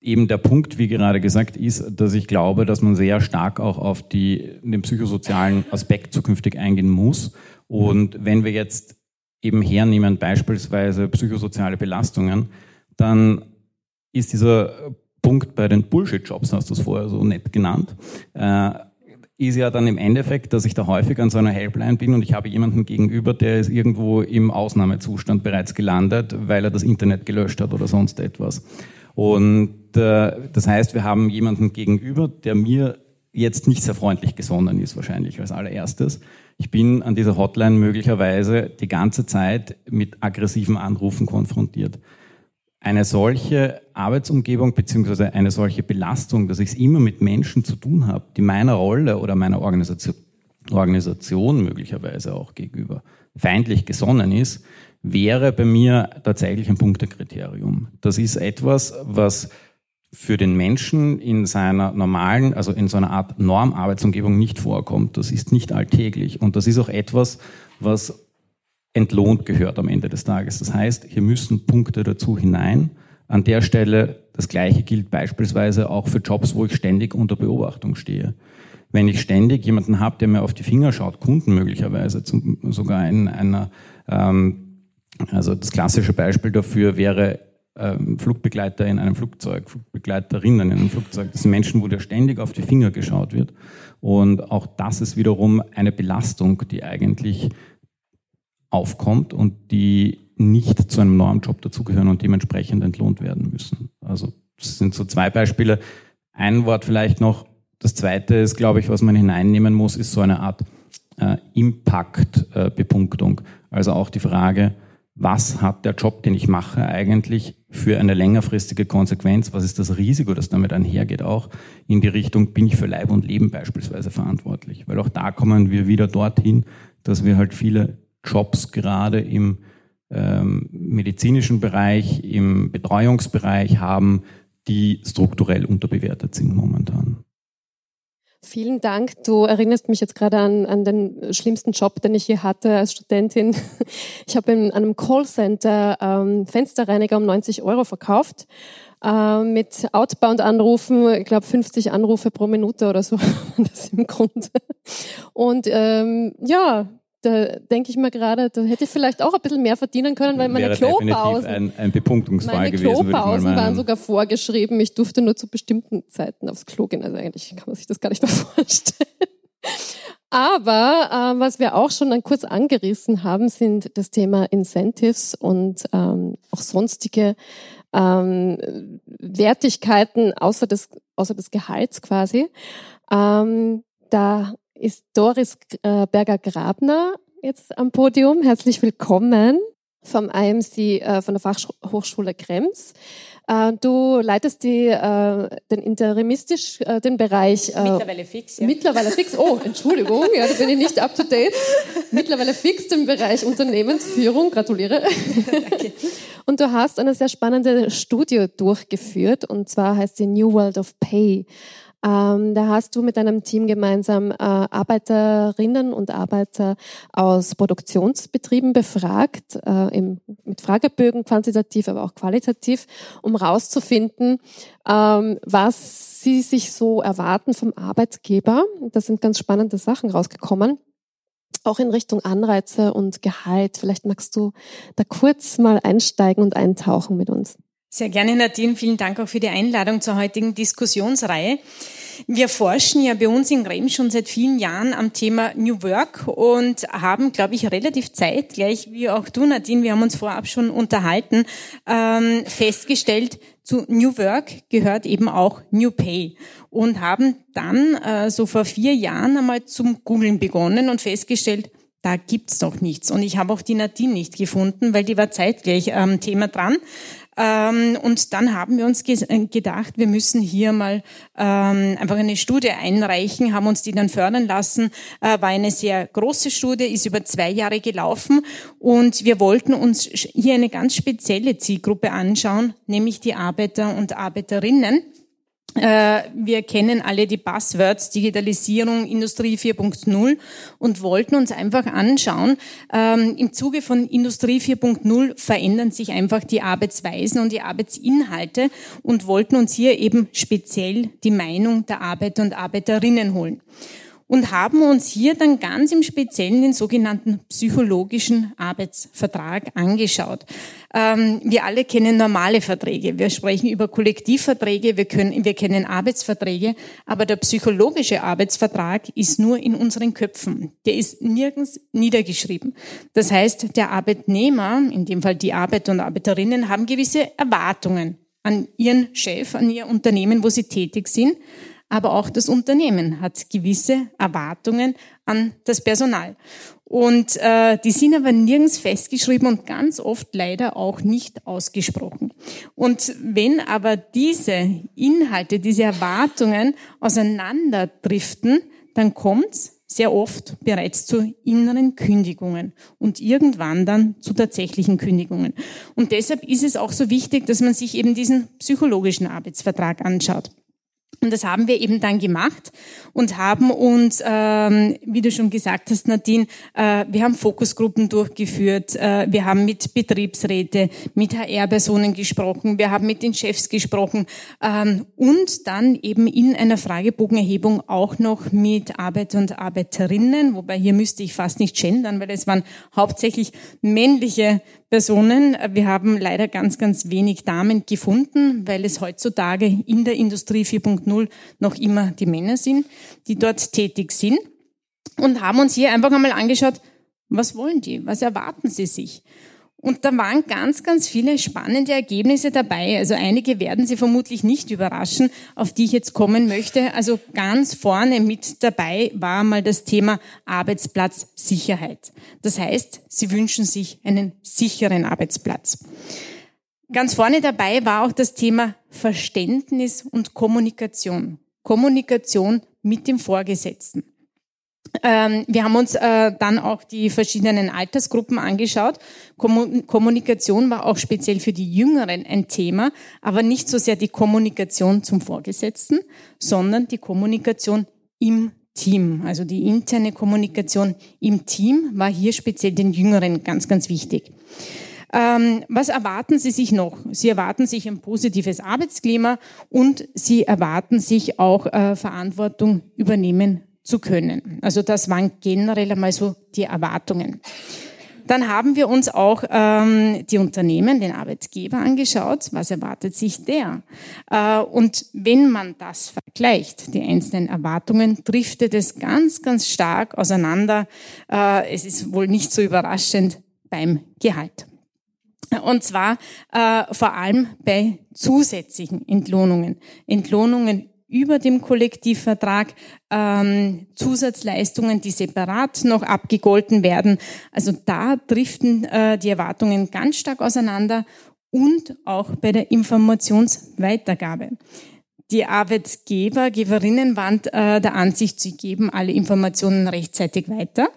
eben der Punkt, wie gerade gesagt, ist, dass ich glaube, dass man sehr stark auch auf die, den psychosozialen Aspekt zukünftig eingehen muss. Und wenn wir jetzt eben hernehmen, beispielsweise psychosoziale Belastungen, dann ist dieser Punkt bei den Bullshit-Jobs, hast du es vorher so nett genannt, äh, ist ja dann im Endeffekt, dass ich da häufig an so einer Helpline bin und ich habe jemanden gegenüber, der ist irgendwo im Ausnahmezustand bereits gelandet, weil er das Internet gelöscht hat oder sonst etwas. Und äh, das heißt, wir haben jemanden gegenüber, der mir jetzt nicht sehr freundlich gesonnen ist, wahrscheinlich als allererstes. Ich bin an dieser Hotline möglicherweise die ganze Zeit mit aggressiven Anrufen konfrontiert. Eine solche Arbeitsumgebung beziehungsweise eine solche Belastung, dass ich es immer mit Menschen zu tun habe, die meiner Rolle oder meiner Organisation, Organisation möglicherweise auch gegenüber feindlich gesonnen ist, wäre bei mir tatsächlich ein Punktekriterium. Das ist etwas, was für den Menschen in seiner normalen, also in so einer Art Normarbeitsumgebung nicht vorkommt. Das ist nicht alltäglich. Und das ist auch etwas, was entlohnt gehört am Ende des Tages. Das heißt, hier müssen Punkte dazu hinein. An der Stelle, das Gleiche gilt beispielsweise auch für Jobs, wo ich ständig unter Beobachtung stehe. Wenn ich ständig jemanden habe, der mir auf die Finger schaut, Kunden möglicherweise, zum, sogar in einer, ähm, also das klassische Beispiel dafür wäre Flugbegleiter in einem Flugzeug, Flugbegleiterinnen in einem Flugzeug. Das sind Menschen, wo dir ständig auf die Finger geschaut wird. Und auch das ist wiederum eine Belastung, die eigentlich aufkommt und die nicht zu einem Normjob dazugehören und dementsprechend entlohnt werden müssen. Also das sind so zwei Beispiele. Ein Wort vielleicht noch. Das zweite ist, glaube ich, was man hineinnehmen muss, ist so eine Art äh, Impact-Bepunktung. Also auch die Frage, was hat der Job, den ich mache, eigentlich für eine längerfristige Konsequenz? Was ist das Risiko, das damit einhergeht? Auch in die Richtung, bin ich für Leib und Leben beispielsweise verantwortlich? Weil auch da kommen wir wieder dorthin, dass wir halt viele Jobs gerade im ähm, medizinischen Bereich, im Betreuungsbereich haben, die strukturell unterbewertet sind momentan. Vielen Dank. Du erinnerst mich jetzt gerade an, an den schlimmsten Job, den ich hier hatte als Studentin. Ich habe in einem Callcenter ähm, Fensterreiniger um 90 Euro verkauft. Äh, mit Outbound-Anrufen, ich glaube 50 Anrufe pro Minute oder so, das im Grunde. Und ähm, ja, da denke ich mir gerade, da hätte ich vielleicht auch ein bisschen mehr verdienen können, weil meine Wäre Klopausen, ein, ein Bepunktungsfall meine gewesen, Klopausen waren sogar vorgeschrieben. Ich durfte nur zu bestimmten Zeiten aufs Klo gehen. Also eigentlich kann man sich das gar nicht mehr vorstellen. Aber äh, was wir auch schon dann kurz angerissen haben, sind das Thema Incentives und ähm, auch sonstige ähm, Wertigkeiten außer des, außer des Gehalts quasi. Ähm, da ist Doris äh, Berger-Grabner jetzt am Podium. Herzlich willkommen vom IMC, äh, von der Fachhochschule Krems. Äh, du leitest die, äh, den interimistisch äh, den Bereich. Äh, mittlerweile fix, ja. Mittlerweile fix. Oh, Entschuldigung, ja, da bin ich nicht up to date. Mittlerweile fix den Bereich Unternehmensführung. Gratuliere. Danke. Und du hast eine sehr spannende Studie durchgeführt, und zwar heißt sie New World of Pay. Ähm, da hast du mit deinem Team gemeinsam äh, Arbeiterinnen und Arbeiter aus Produktionsbetrieben befragt, äh, im, mit Fragebögen quantitativ, aber auch qualitativ, um rauszufinden, ähm, was sie sich so erwarten vom Arbeitgeber. Da sind ganz spannende Sachen rausgekommen auch in Richtung Anreize und Gehalt. Vielleicht magst du da kurz mal einsteigen und eintauchen mit uns. Sehr gerne, Nadine. Vielen Dank auch für die Einladung zur heutigen Diskussionsreihe. Wir forschen ja bei uns in Grem schon seit vielen Jahren am Thema New Work und haben, glaube ich, relativ zeitgleich, wie auch du, Nadine, wir haben uns vorab schon unterhalten, ähm, festgestellt, zu New Work gehört eben auch New Pay und haben dann äh, so vor vier Jahren einmal zum Googlen begonnen und festgestellt, da gibt's doch nichts. Und ich habe auch die Nadine nicht gefunden, weil die war zeitgleich am Thema dran. Ähm, und dann haben wir uns äh, gedacht, wir müssen hier mal ähm, einfach eine Studie einreichen, haben uns die dann fördern lassen. Äh, war eine sehr große Studie, ist über zwei Jahre gelaufen und wir wollten uns hier eine ganz spezielle Zielgruppe anschauen, nämlich die Arbeiter und Arbeiterinnen. Äh, wir kennen alle die Buzzwords Digitalisierung, Industrie 4.0 und wollten uns einfach anschauen, ähm, im Zuge von Industrie 4.0 verändern sich einfach die Arbeitsweisen und die Arbeitsinhalte und wollten uns hier eben speziell die Meinung der Arbeiter und Arbeiterinnen holen und haben uns hier dann ganz im Speziellen den sogenannten psychologischen Arbeitsvertrag angeschaut. Ähm, wir alle kennen normale Verträge. Wir sprechen über Kollektivverträge, wir, können, wir kennen Arbeitsverträge, aber der psychologische Arbeitsvertrag ist nur in unseren Köpfen. Der ist nirgends niedergeschrieben. Das heißt, der Arbeitnehmer, in dem Fall die Arbeiter und Arbeiterinnen, haben gewisse Erwartungen an ihren Chef, an ihr Unternehmen, wo sie tätig sind aber auch das Unternehmen hat gewisse Erwartungen an das Personal. Und äh, die sind aber nirgends festgeschrieben und ganz oft leider auch nicht ausgesprochen. Und wenn aber diese Inhalte, diese Erwartungen auseinanderdriften, dann kommt sehr oft bereits zu inneren Kündigungen und irgendwann dann zu tatsächlichen Kündigungen. Und deshalb ist es auch so wichtig, dass man sich eben diesen psychologischen Arbeitsvertrag anschaut. Und das haben wir eben dann gemacht und haben uns, ähm, wie du schon gesagt hast, Nadine, äh, wir haben Fokusgruppen durchgeführt, äh, wir haben mit Betriebsräte, mit HR-Personen gesprochen, wir haben mit den Chefs gesprochen ähm, und dann eben in einer Fragebogenerhebung auch noch mit Arbeiter und Arbeiterinnen, wobei hier müsste ich fast nicht gendern, weil es waren hauptsächlich männliche Personen. Wir haben leider ganz, ganz wenig Damen gefunden, weil es heutzutage in der Industrie 4.0 noch immer die Männer sind, die dort tätig sind. Und haben uns hier einfach einmal angeschaut, was wollen die? Was erwarten sie sich? Und da waren ganz, ganz viele spannende Ergebnisse dabei. Also einige werden Sie vermutlich nicht überraschen, auf die ich jetzt kommen möchte. Also ganz vorne mit dabei war mal das Thema Arbeitsplatzsicherheit. Das heißt, Sie wünschen sich einen sicheren Arbeitsplatz. Ganz vorne dabei war auch das Thema Verständnis und Kommunikation. Kommunikation mit dem Vorgesetzten. Ähm, wir haben uns äh, dann auch die verschiedenen Altersgruppen angeschaut. Kommunikation war auch speziell für die Jüngeren ein Thema, aber nicht so sehr die Kommunikation zum Vorgesetzten, sondern die Kommunikation im Team. Also die interne Kommunikation im Team war hier speziell den Jüngeren ganz, ganz wichtig. Ähm, was erwarten Sie sich noch? Sie erwarten sich ein positives Arbeitsklima und Sie erwarten sich auch äh, Verantwortung übernehmen zu können. Also das waren generell einmal so die Erwartungen. Dann haben wir uns auch ähm, die Unternehmen, den Arbeitgeber angeschaut. Was erwartet sich der? Äh, und wenn man das vergleicht, die einzelnen Erwartungen, driftet es ganz, ganz stark auseinander. Äh, es ist wohl nicht so überraschend beim Gehalt. Und zwar äh, vor allem bei zusätzlichen Entlohnungen. Entlohnungen über dem Kollektivvertrag ähm, Zusatzleistungen, die separat noch abgegolten werden. Also da driften äh, die Erwartungen ganz stark auseinander und auch bei der Informationsweitergabe. Die Arbeitgeber, Geberinnen waren äh, der Ansicht, sie geben alle Informationen rechtzeitig weiter.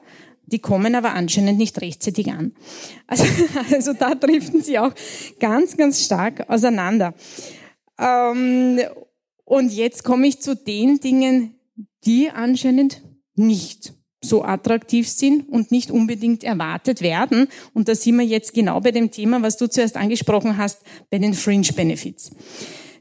Die kommen aber anscheinend nicht rechtzeitig an. Also, also da driften sie auch ganz, ganz stark auseinander. Ähm, und jetzt komme ich zu den Dingen, die anscheinend nicht so attraktiv sind und nicht unbedingt erwartet werden. Und da sind wir jetzt genau bei dem Thema, was du zuerst angesprochen hast, bei den Fringe Benefits.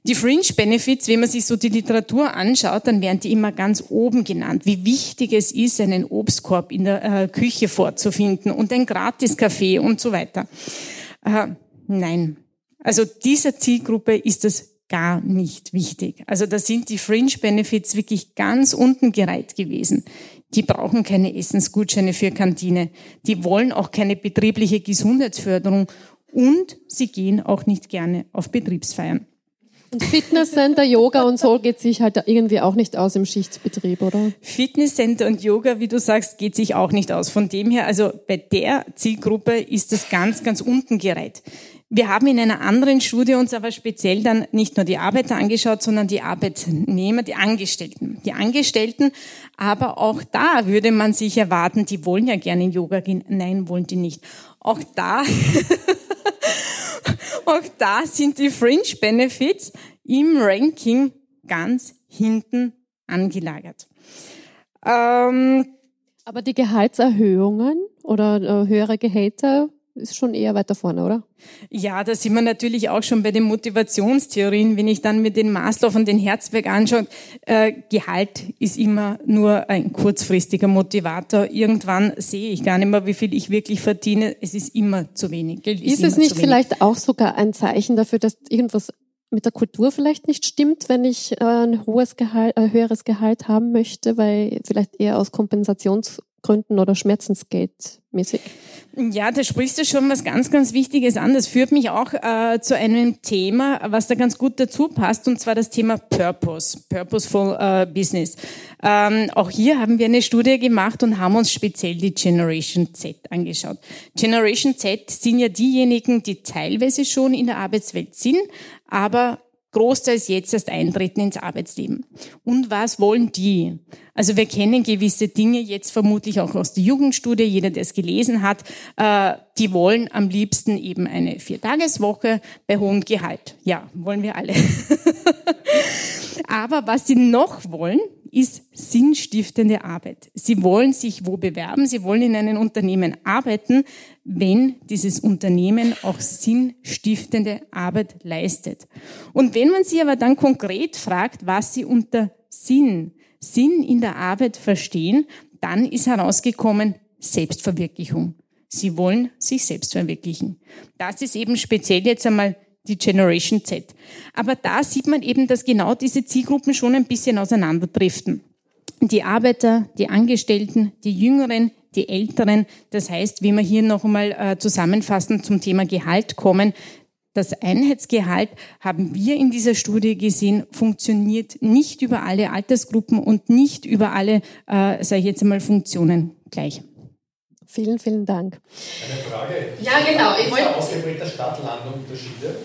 Die Fringe Benefits, wenn man sich so die Literatur anschaut, dann werden die immer ganz oben genannt, wie wichtig es ist, einen Obstkorb in der äh, Küche vorzufinden und ein Gratis-Café und so weiter. Äh, nein. Also dieser Zielgruppe ist das gar nicht wichtig. Also da sind die Fringe Benefits wirklich ganz unten gereiht gewesen. Die brauchen keine Essensgutscheine für Kantine. Die wollen auch keine betriebliche Gesundheitsförderung und sie gehen auch nicht gerne auf Betriebsfeiern. Und Fitnesscenter, Yoga und so geht sich halt irgendwie auch nicht aus im Schichtsbetrieb, oder? Fitnesscenter und Yoga, wie du sagst, geht sich auch nicht aus. Von dem her, also bei der Zielgruppe ist das ganz, ganz unten gereiht. Wir haben in einer anderen Studie uns aber speziell dann nicht nur die Arbeiter angeschaut, sondern die Arbeitnehmer, die Angestellten. Die Angestellten, aber auch da würde man sich erwarten, die wollen ja gerne in Yoga gehen. Nein, wollen die nicht. Auch da, auch da sind die Fringe Benefits im Ranking ganz hinten angelagert. Ähm, aber die Gehaltserhöhungen oder äh, höhere Gehälter ist schon eher weiter vorne, oder? Ja, da sind wir natürlich auch schon bei den Motivationstheorien. Wenn ich dann mir den Maslow und den Herzberg anschaue, äh, Gehalt ist immer nur ein kurzfristiger Motivator. Irgendwann sehe ich gar nicht mehr, wie viel ich wirklich verdiene. Es ist immer zu wenig. Geld ist, ist es nicht vielleicht auch sogar ein Zeichen dafür, dass irgendwas mit der Kultur vielleicht nicht stimmt, wenn ich äh, ein hohes Gehalt, ein höheres Gehalt haben möchte, weil vielleicht eher aus Kompensationsgründen oder Schmerzensgeld mäßig? Ja, da sprichst du schon was ganz, ganz Wichtiges an. Das führt mich auch äh, zu einem Thema, was da ganz gut dazu passt, und zwar das Thema Purpose, Purposeful äh, Business. Ähm, auch hier haben wir eine Studie gemacht und haben uns speziell die Generation Z angeschaut. Generation Z sind ja diejenigen, die teilweise schon in der Arbeitswelt sind, aber großteils jetzt erst eintreten ins Arbeitsleben. Und was wollen die? Also wir kennen gewisse Dinge jetzt vermutlich auch aus der Jugendstudie, jeder, der es gelesen hat, äh, die wollen am liebsten eben eine Viertageswoche bei hohem Gehalt. Ja, wollen wir alle. Aber was sie noch wollen, ist sinnstiftende Arbeit. Sie wollen sich wo bewerben, sie wollen in einem Unternehmen arbeiten, wenn dieses Unternehmen auch sinnstiftende Arbeit leistet. Und wenn man sie aber dann konkret fragt, was sie unter Sinn, Sinn in der Arbeit verstehen, dann ist herausgekommen Selbstverwirklichung. Sie wollen sich selbst verwirklichen. Das ist eben speziell jetzt einmal die Generation Z. Aber da sieht man eben, dass genau diese Zielgruppen schon ein bisschen auseinanderdriften. Die Arbeiter, die Angestellten, die Jüngeren, die Älteren. Das heißt, wie wir hier noch einmal äh, zusammenfassend zum Thema Gehalt kommen, das Einheitsgehalt haben wir in dieser Studie gesehen, funktioniert nicht über alle Altersgruppen und nicht über alle, äh, sage ich jetzt einmal, Funktionen gleich. Vielen, vielen Dank. Eine Frage. Ja, genau. Ich wollte ausgeprägter Stadt-Land-Unterschiede.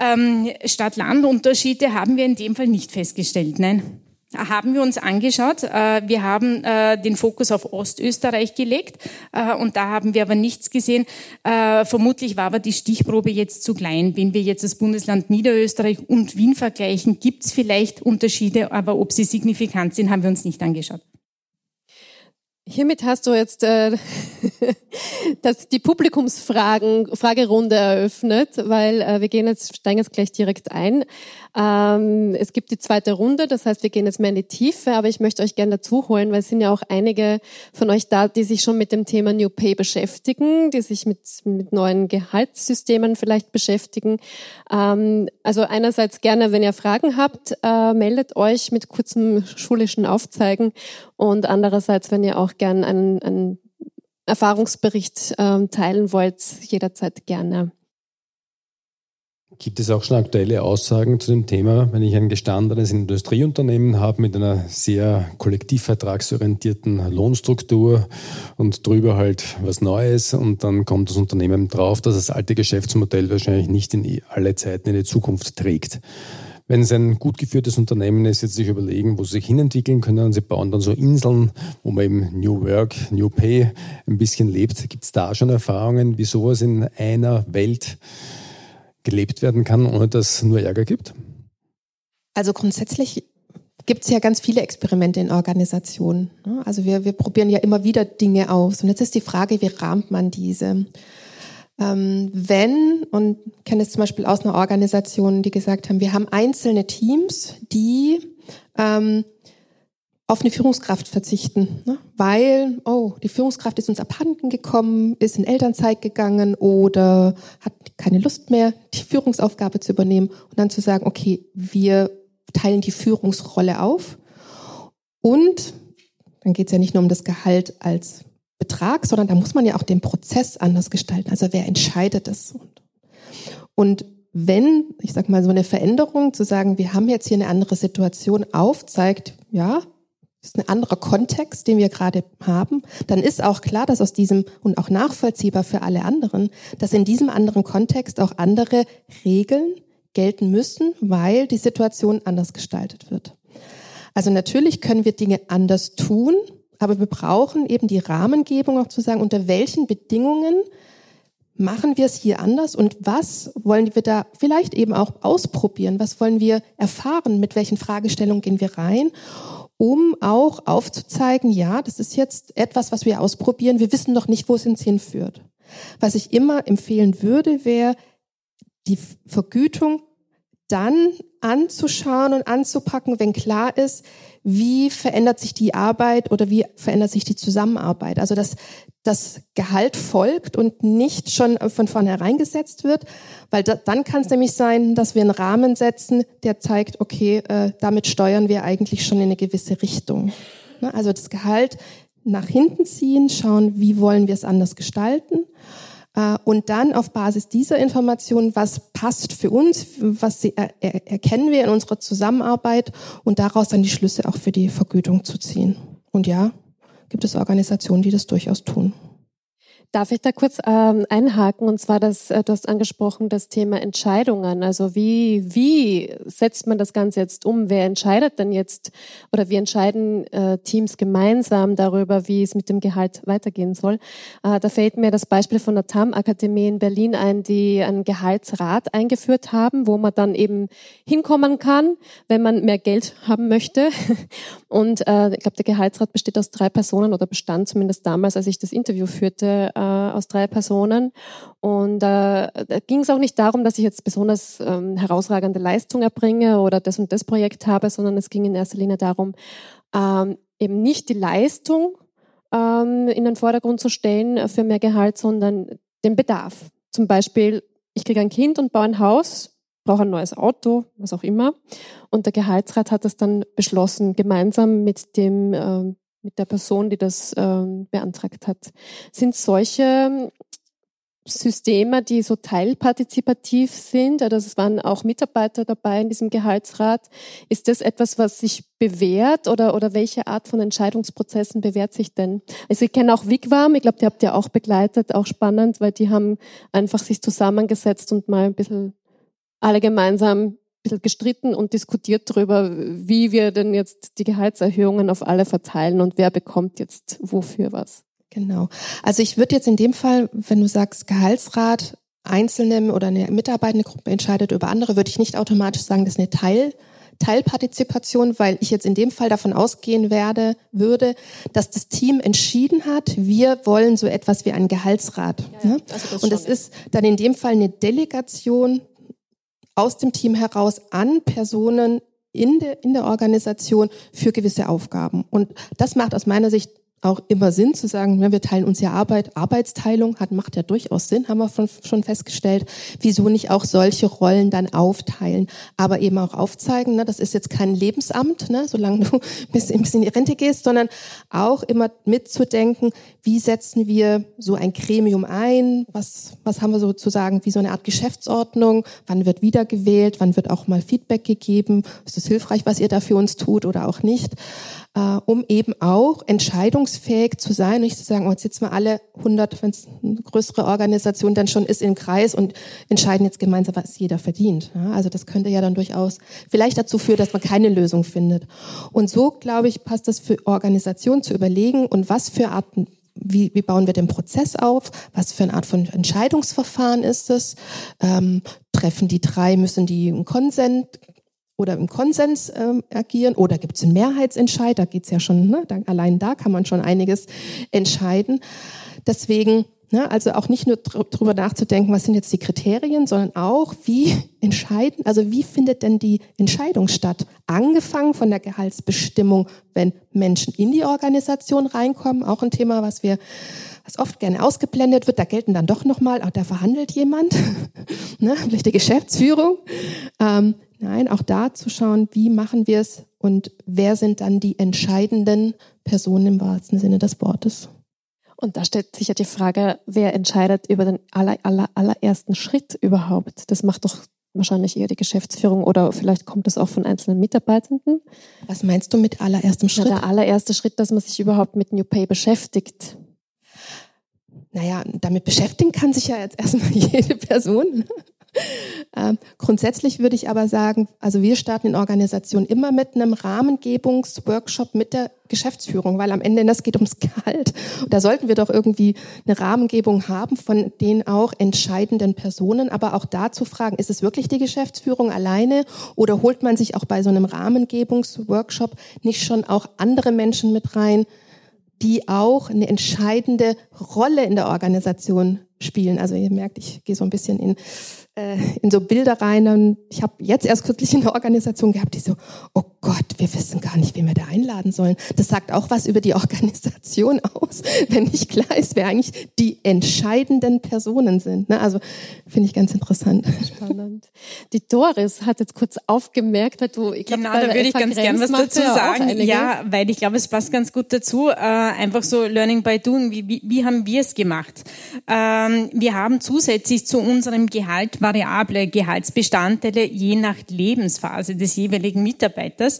Ähm, Stadt-Land-Unterschiede haben wir in dem Fall nicht festgestellt, nein. haben wir uns angeschaut. Äh, wir haben äh, den Fokus auf Ostösterreich gelegt äh, und da haben wir aber nichts gesehen. Vermutlich war aber die Stichprobe jetzt zu klein. Wenn wir jetzt das Bundesland Niederösterreich und Wien vergleichen, gibt es vielleicht Unterschiede, aber ob sie signifikant sind, haben wir uns nicht angeschaut. Hiermit hast du jetzt äh, das, die Publikumsfragen Fragerunde eröffnet, weil äh, wir gehen jetzt steigen jetzt gleich direkt ein. Ähm, es gibt die zweite Runde, das heißt, wir gehen jetzt mehr in die Tiefe, aber ich möchte euch gerne dazu holen, weil es sind ja auch einige von euch da, die sich schon mit dem Thema New Pay beschäftigen, die sich mit, mit neuen Gehaltssystemen vielleicht beschäftigen. Ähm, also einerseits gerne, wenn ihr Fragen habt, äh, meldet euch mit kurzem schulischen Aufzeigen und andererseits, wenn ihr auch gern einen, einen Erfahrungsbericht äh, teilen wollt, jederzeit gerne. Gibt es auch schon aktuelle Aussagen zu dem Thema, wenn ich ein gestandenes Industrieunternehmen habe mit einer sehr kollektivvertragsorientierten Lohnstruktur und drüber halt was Neues und dann kommt das Unternehmen drauf, dass das alte Geschäftsmodell wahrscheinlich nicht in alle Zeiten in die Zukunft trägt. Wenn es ein gut geführtes Unternehmen ist, jetzt sich überlegen, wo sie sich hinentwickeln können. Sie bauen dann so Inseln, wo man eben New Work, New Pay ein bisschen lebt. Gibt es da schon Erfahrungen, wie sowas in einer Welt gelebt werden kann, ohne dass es nur Ärger gibt? Also grundsätzlich gibt es ja ganz viele Experimente in Organisationen. Ne? Also wir, wir probieren ja immer wieder Dinge aus. Und jetzt ist die Frage, wie rahmt man diese? Ähm, wenn, und ich kenne es zum Beispiel aus einer Organisation, die gesagt haben, wir haben einzelne Teams, die ähm, auf eine Führungskraft verzichten, ne? weil, oh, die Führungskraft ist uns abhanden gekommen, ist in Elternzeit gegangen oder hat keine Lust mehr, die Führungsaufgabe zu übernehmen und dann zu sagen, okay, wir teilen die Führungsrolle auf und dann geht es ja nicht nur um das Gehalt als Betrag, sondern da muss man ja auch den Prozess anders gestalten. Also wer entscheidet es? Und wenn, ich sag mal, so eine Veränderung zu sagen, wir haben jetzt hier eine andere Situation aufzeigt, ja, ist ein anderer Kontext, den wir gerade haben, dann ist auch klar, dass aus diesem und auch nachvollziehbar für alle anderen, dass in diesem anderen Kontext auch andere Regeln gelten müssen, weil die Situation anders gestaltet wird. Also natürlich können wir Dinge anders tun, aber wir brauchen eben die Rahmengebung auch zu sagen, unter welchen Bedingungen machen wir es hier anders und was wollen wir da vielleicht eben auch ausprobieren? Was wollen wir erfahren? Mit welchen Fragestellungen gehen wir rein? um auch aufzuzeigen, ja, das ist jetzt etwas, was wir ausprobieren. Wir wissen noch nicht, wo es uns hinführt. Was ich immer empfehlen würde, wäre, die Vergütung dann anzuschauen und anzupacken, wenn klar ist, wie verändert sich die Arbeit oder wie verändert sich die Zusammenarbeit. Also dass das Gehalt folgt und nicht schon von vornherein gesetzt wird, weil da, dann kann es nämlich sein, dass wir einen Rahmen setzen, der zeigt, okay, äh, damit steuern wir eigentlich schon in eine gewisse Richtung. Ne? Also das Gehalt nach hinten ziehen, schauen, wie wollen wir es anders gestalten und dann auf Basis dieser Informationen, was passt für uns, was er, er, erkennen wir in unserer Zusammenarbeit und daraus dann die Schlüsse auch für die Vergütung zu ziehen. Und ja, gibt es Organisationen, die das durchaus tun. Darf ich da kurz ähm, einhaken? Und zwar, das, äh, du hast angesprochen, das Thema Entscheidungen. Also wie, wie setzt man das Ganze jetzt um? Wer entscheidet denn jetzt oder wie entscheiden äh, Teams gemeinsam darüber, wie es mit dem Gehalt weitergehen soll? Äh, da fällt mir das Beispiel von der TAM-Akademie in Berlin ein, die einen Gehaltsrat eingeführt haben, wo man dann eben hinkommen kann, wenn man mehr Geld haben möchte. Und äh, ich glaube, der Gehaltsrat besteht aus drei Personen oder bestand zumindest damals, als ich das Interview führte, aus drei Personen. Und äh, da ging es auch nicht darum, dass ich jetzt besonders ähm, herausragende Leistung erbringe oder das und das Projekt habe, sondern es ging in erster Linie darum, ähm, eben nicht die Leistung ähm, in den Vordergrund zu stellen für mehr Gehalt, sondern den Bedarf. Zum Beispiel, ich kriege ein Kind und baue ein Haus, brauche ein neues Auto, was auch immer. Und der Gehaltsrat hat das dann beschlossen, gemeinsam mit dem äh, mit der Person, die das ähm, beantragt hat. Sind solche Systeme, die so teilpartizipativ sind, also es waren auch Mitarbeiter dabei in diesem Gehaltsrat, ist das etwas, was sich bewährt oder, oder welche Art von Entscheidungsprozessen bewährt sich denn? Also ich kenne auch Wigwam, ich glaube, die habt ihr auch begleitet, auch spannend, weil die haben einfach sich zusammengesetzt und mal ein bisschen alle gemeinsam bisschen gestritten und diskutiert darüber, wie wir denn jetzt die Gehaltserhöhungen auf alle verteilen und wer bekommt jetzt wofür was. Genau. Also ich würde jetzt in dem Fall, wenn du sagst Gehaltsrat, Einzelne oder eine mitarbeitende Gruppe entscheidet über andere, würde ich nicht automatisch sagen, das ist eine Teil, Teilpartizipation, weil ich jetzt in dem Fall davon ausgehen werde, würde, dass das Team entschieden hat, wir wollen so etwas wie einen Gehaltsrat. Ja, ne? also Und das ist dann in dem Fall eine Delegation aus dem Team heraus an Personen in der, in der Organisation für gewisse Aufgaben. Und das macht aus meiner Sicht auch immer Sinn zu sagen, ja, wir teilen uns ja Arbeit, Arbeitsteilung hat, macht ja durchaus Sinn, haben wir schon festgestellt. Wieso nicht auch solche Rollen dann aufteilen, aber eben auch aufzeigen, ne, das ist jetzt kein Lebensamt, ne, solange du bis, bis in die Rente gehst, sondern auch immer mitzudenken, wie setzen wir so ein Gremium ein, was, was haben wir sozusagen wie so eine Art Geschäftsordnung, wann wird wiedergewählt, wann wird auch mal Feedback gegeben, ist es hilfreich, was ihr da für uns tut oder auch nicht äh, um eben auch entscheidungsfähig zu sein, nicht zu sagen, oh, jetzt sitzen wir alle 100, wenn es eine größere Organisation dann schon ist, im Kreis und entscheiden jetzt gemeinsam, was jeder verdient. Ja, also das könnte ja dann durchaus vielleicht dazu führen, dass man keine Lösung findet. Und so, glaube ich, passt das für Organisationen zu überlegen und was für Arten wie, wie bauen wir den Prozess auf? Was für eine Art von Entscheidungsverfahren ist es? Ähm, treffen die drei, müssen die einen Konsens, oder im Konsens ähm, agieren oder gibt es einen Mehrheitsentscheid, da geht's ja schon, ne, da, allein da kann man schon einiges entscheiden. Deswegen, ne, also auch nicht nur drüber nachzudenken, was sind jetzt die Kriterien, sondern auch, wie entscheiden, also wie findet denn die Entscheidung statt? Angefangen von der Gehaltsbestimmung, wenn Menschen in die Organisation reinkommen, auch ein Thema, was wir was oft gerne ausgeblendet wird, da gelten dann doch nochmal, auch da verhandelt jemand, ne, vielleicht die Geschäftsführung. Ähm, Nein, auch da zu schauen, wie machen wir es und wer sind dann die entscheidenden Personen im wahrsten Sinne des Wortes. Und da stellt sich ja die Frage, wer entscheidet über den aller, aller, allerersten Schritt überhaupt? Das macht doch wahrscheinlich eher die Geschäftsführung oder vielleicht kommt das auch von einzelnen Mitarbeitenden. Was meinst du mit allererstem Schritt? Ja, der allererste Schritt, dass man sich überhaupt mit New Pay beschäftigt. Naja, damit beschäftigen kann sich ja jetzt erstmal jede Person. Ähm, grundsätzlich würde ich aber sagen, also wir starten in Organisationen immer mit einem Rahmengebungsworkshop mit der Geschäftsführung, weil am Ende das geht ums Gehalt. Und da sollten wir doch irgendwie eine Rahmengebung haben von den auch entscheidenden Personen, aber auch dazu fragen, ist es wirklich die Geschäftsführung alleine oder holt man sich auch bei so einem Rahmengebungsworkshop nicht schon auch andere Menschen mit rein, die auch eine entscheidende Rolle in der Organisation spielen. Also ihr merkt, ich gehe so ein bisschen in äh, in so Bilder rein. Und ich habe jetzt erst kürzlich eine Organisation gehabt, die so, oh Gott, wir wissen gar nicht, wen wir da einladen sollen. Das sagt auch was über die Organisation aus, wenn nicht klar ist, wer eigentlich die entscheidenden Personen sind. Ne? Also finde ich ganz interessant. Spannend. Die Doris hat jetzt kurz aufgemerkt, weil du, ich glaub, genau, da würde ich ganz gern was dazu sagen. Ja, weil ich glaube, es passt ganz gut dazu. Äh, einfach so Learning by Doing. Wie, wie, wie haben wir es gemacht? Ähm, wir haben zusätzlich zu unserem Gehalt variable Gehaltsbestandteile je nach Lebensphase des jeweiligen Mitarbeiters.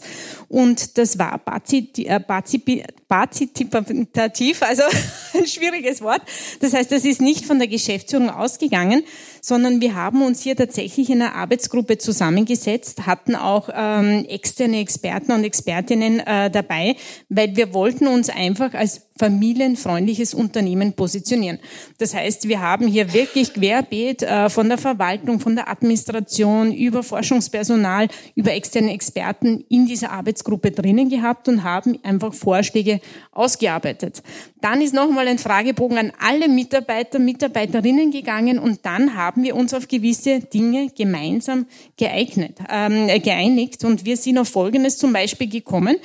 Und das war äh, partizipitativ, also ein schwieriges Wort. Das heißt, das ist nicht von der Geschäftsführung ausgegangen, sondern wir haben uns hier tatsächlich in einer Arbeitsgruppe zusammengesetzt, hatten auch ähm, externe Experten und Expertinnen äh, dabei, weil wir wollten uns einfach als familienfreundliches Unternehmen positionieren. Das heißt, wir haben hier wirklich querbeet äh, von der Verwaltung, von der Administration über Forschungspersonal, über externe Experten in dieser Arbeitsgruppe drinnen gehabt und haben einfach Vorschläge ausgearbeitet. Dann ist nochmal ein Fragebogen an alle Mitarbeiter, Mitarbeiterinnen gegangen und dann haben wir uns auf gewisse Dinge gemeinsam geeignet, ähm, geeinigt und wir sind auf Folgendes zum Beispiel gekommen.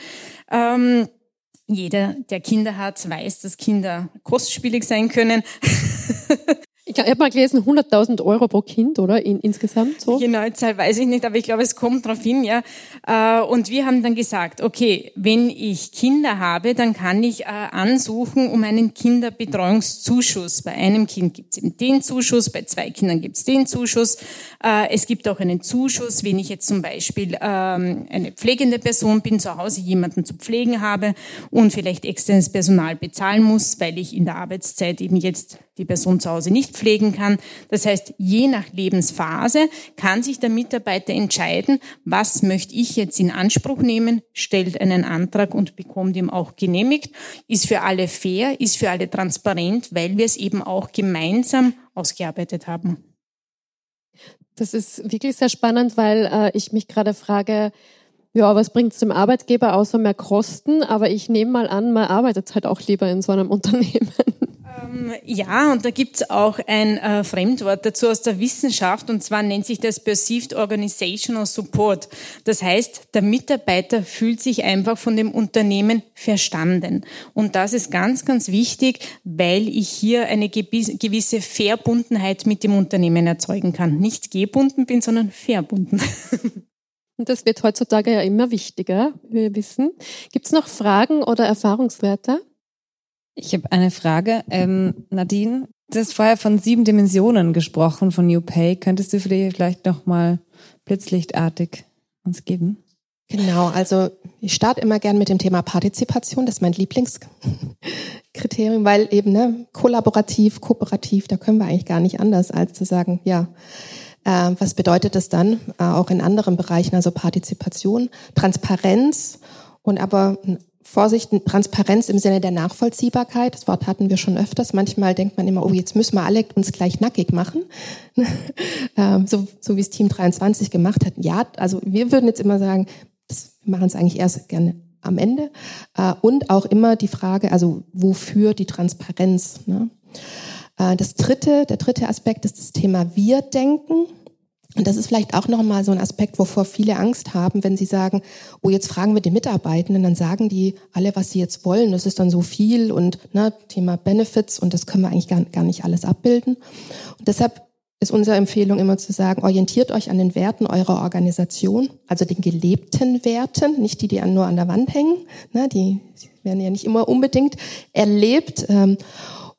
Ähm, jeder, der Kinder hat, weiß, dass Kinder kostspielig sein können. Ich habe mal gelesen, 100.000 Euro pro Kind, oder? In, insgesamt so? Die genaue Zahl weiß ich nicht, aber ich glaube, es kommt drauf hin, ja. Äh, und wir haben dann gesagt, okay, wenn ich Kinder habe, dann kann ich äh, ansuchen um einen Kinderbetreuungszuschuss. Bei einem Kind gibt es eben den Zuschuss, bei zwei Kindern gibt es den Zuschuss. Äh, es gibt auch einen Zuschuss, wenn ich jetzt zum Beispiel ähm, eine pflegende Person bin, zu Hause jemanden zu pflegen habe und vielleicht externes Personal bezahlen muss, weil ich in der Arbeitszeit eben jetzt die Person zu Hause nicht pflegen kann. Das heißt, je nach Lebensphase kann sich der Mitarbeiter entscheiden, was möchte ich jetzt in Anspruch nehmen, stellt einen Antrag und bekommt ihm auch genehmigt, ist für alle fair, ist für alle transparent, weil wir es eben auch gemeinsam ausgearbeitet haben. Das ist wirklich sehr spannend, weil äh, ich mich gerade frage, ja, was bringt es dem Arbeitgeber außer mehr Kosten? Aber ich nehme mal an, man arbeitet halt auch lieber in so einem Unternehmen. Ähm, ja, und da gibt's auch ein äh, Fremdwort dazu aus der Wissenschaft, und zwar nennt sich das Perceived Organizational Support. Das heißt, der Mitarbeiter fühlt sich einfach von dem Unternehmen verstanden. Und das ist ganz, ganz wichtig, weil ich hier eine gewisse Verbundenheit mit dem Unternehmen erzeugen kann. Nicht gebunden bin, sondern verbunden. Und das wird heutzutage ja immer wichtiger, wie wir wissen. Gibt es noch Fragen oder Erfahrungswerte? Ich habe eine Frage. Ähm, Nadine, du hast vorher von sieben Dimensionen gesprochen von New Pay. Könntest du vielleicht noch mal blitzlichtartig uns geben? Genau, also ich starte immer gern mit dem Thema Partizipation, das ist mein Lieblingskriterium, weil eben ne, kollaborativ, kooperativ, da können wir eigentlich gar nicht anders, als zu sagen, ja, äh, was bedeutet das dann äh, auch in anderen Bereichen, also Partizipation, Transparenz und aber Vorsicht, Transparenz im Sinne der Nachvollziehbarkeit. Das Wort hatten wir schon öfters. Manchmal denkt man immer, oh, jetzt müssen wir alle uns gleich nackig machen. Ähm, so, so wie es Team 23 gemacht hat. Ja, also wir würden jetzt immer sagen, das, wir machen es eigentlich erst gerne am Ende. Äh, und auch immer die Frage, also wofür die Transparenz. Ne? Äh, das dritte, der dritte Aspekt ist das Thema Wir-Denken. Und das ist vielleicht auch nochmal so ein Aspekt, wovor viele Angst haben, wenn sie sagen, oh, jetzt fragen wir die Mitarbeitenden, dann sagen die alle, was sie jetzt wollen. Das ist dann so viel und ne, Thema Benefits und das können wir eigentlich gar, gar nicht alles abbilden. Und deshalb ist unsere Empfehlung immer zu sagen, orientiert euch an den Werten eurer Organisation, also den gelebten Werten, nicht die, die nur an der Wand hängen, ne, die werden ja nicht immer unbedingt erlebt. Ähm,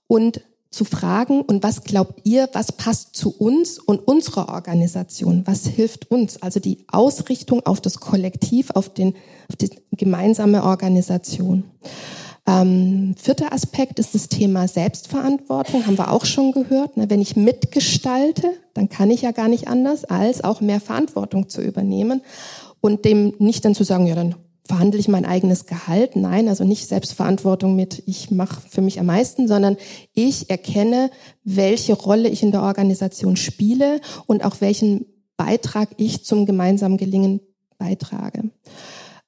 und zu fragen, und was glaubt ihr, was passt zu uns und unserer Organisation? Was hilft uns? Also die Ausrichtung auf das Kollektiv, auf, den, auf die gemeinsame Organisation. Ähm, vierter Aspekt ist das Thema Selbstverantwortung, haben wir auch schon gehört. Ne? Wenn ich mitgestalte, dann kann ich ja gar nicht anders, als auch mehr Verantwortung zu übernehmen und dem nicht dann zu sagen, ja, dann verhandle ich mein eigenes Gehalt. Nein, also nicht Selbstverantwortung mit, ich mache für mich am meisten, sondern ich erkenne, welche Rolle ich in der Organisation spiele und auch welchen Beitrag ich zum gemeinsamen Gelingen beitrage.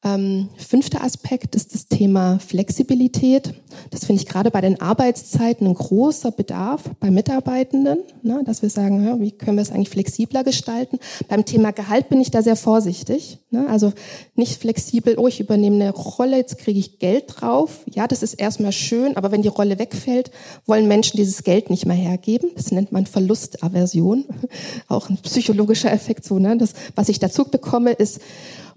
Ähm, fünfter Aspekt ist das Thema Flexibilität. Das finde ich gerade bei den Arbeitszeiten ein großer Bedarf bei Mitarbeitenden, ne, dass wir sagen, ja, wie können wir es eigentlich flexibler gestalten. Beim Thema Gehalt bin ich da sehr vorsichtig. Ne, also nicht flexibel, oh, ich übernehme eine Rolle, jetzt kriege ich Geld drauf. Ja, das ist erstmal schön, aber wenn die Rolle wegfällt, wollen Menschen dieses Geld nicht mehr hergeben. Das nennt man Verlustaversion. Auch ein psychologischer Effekt so. Ne? Das, was ich dazu bekomme, ist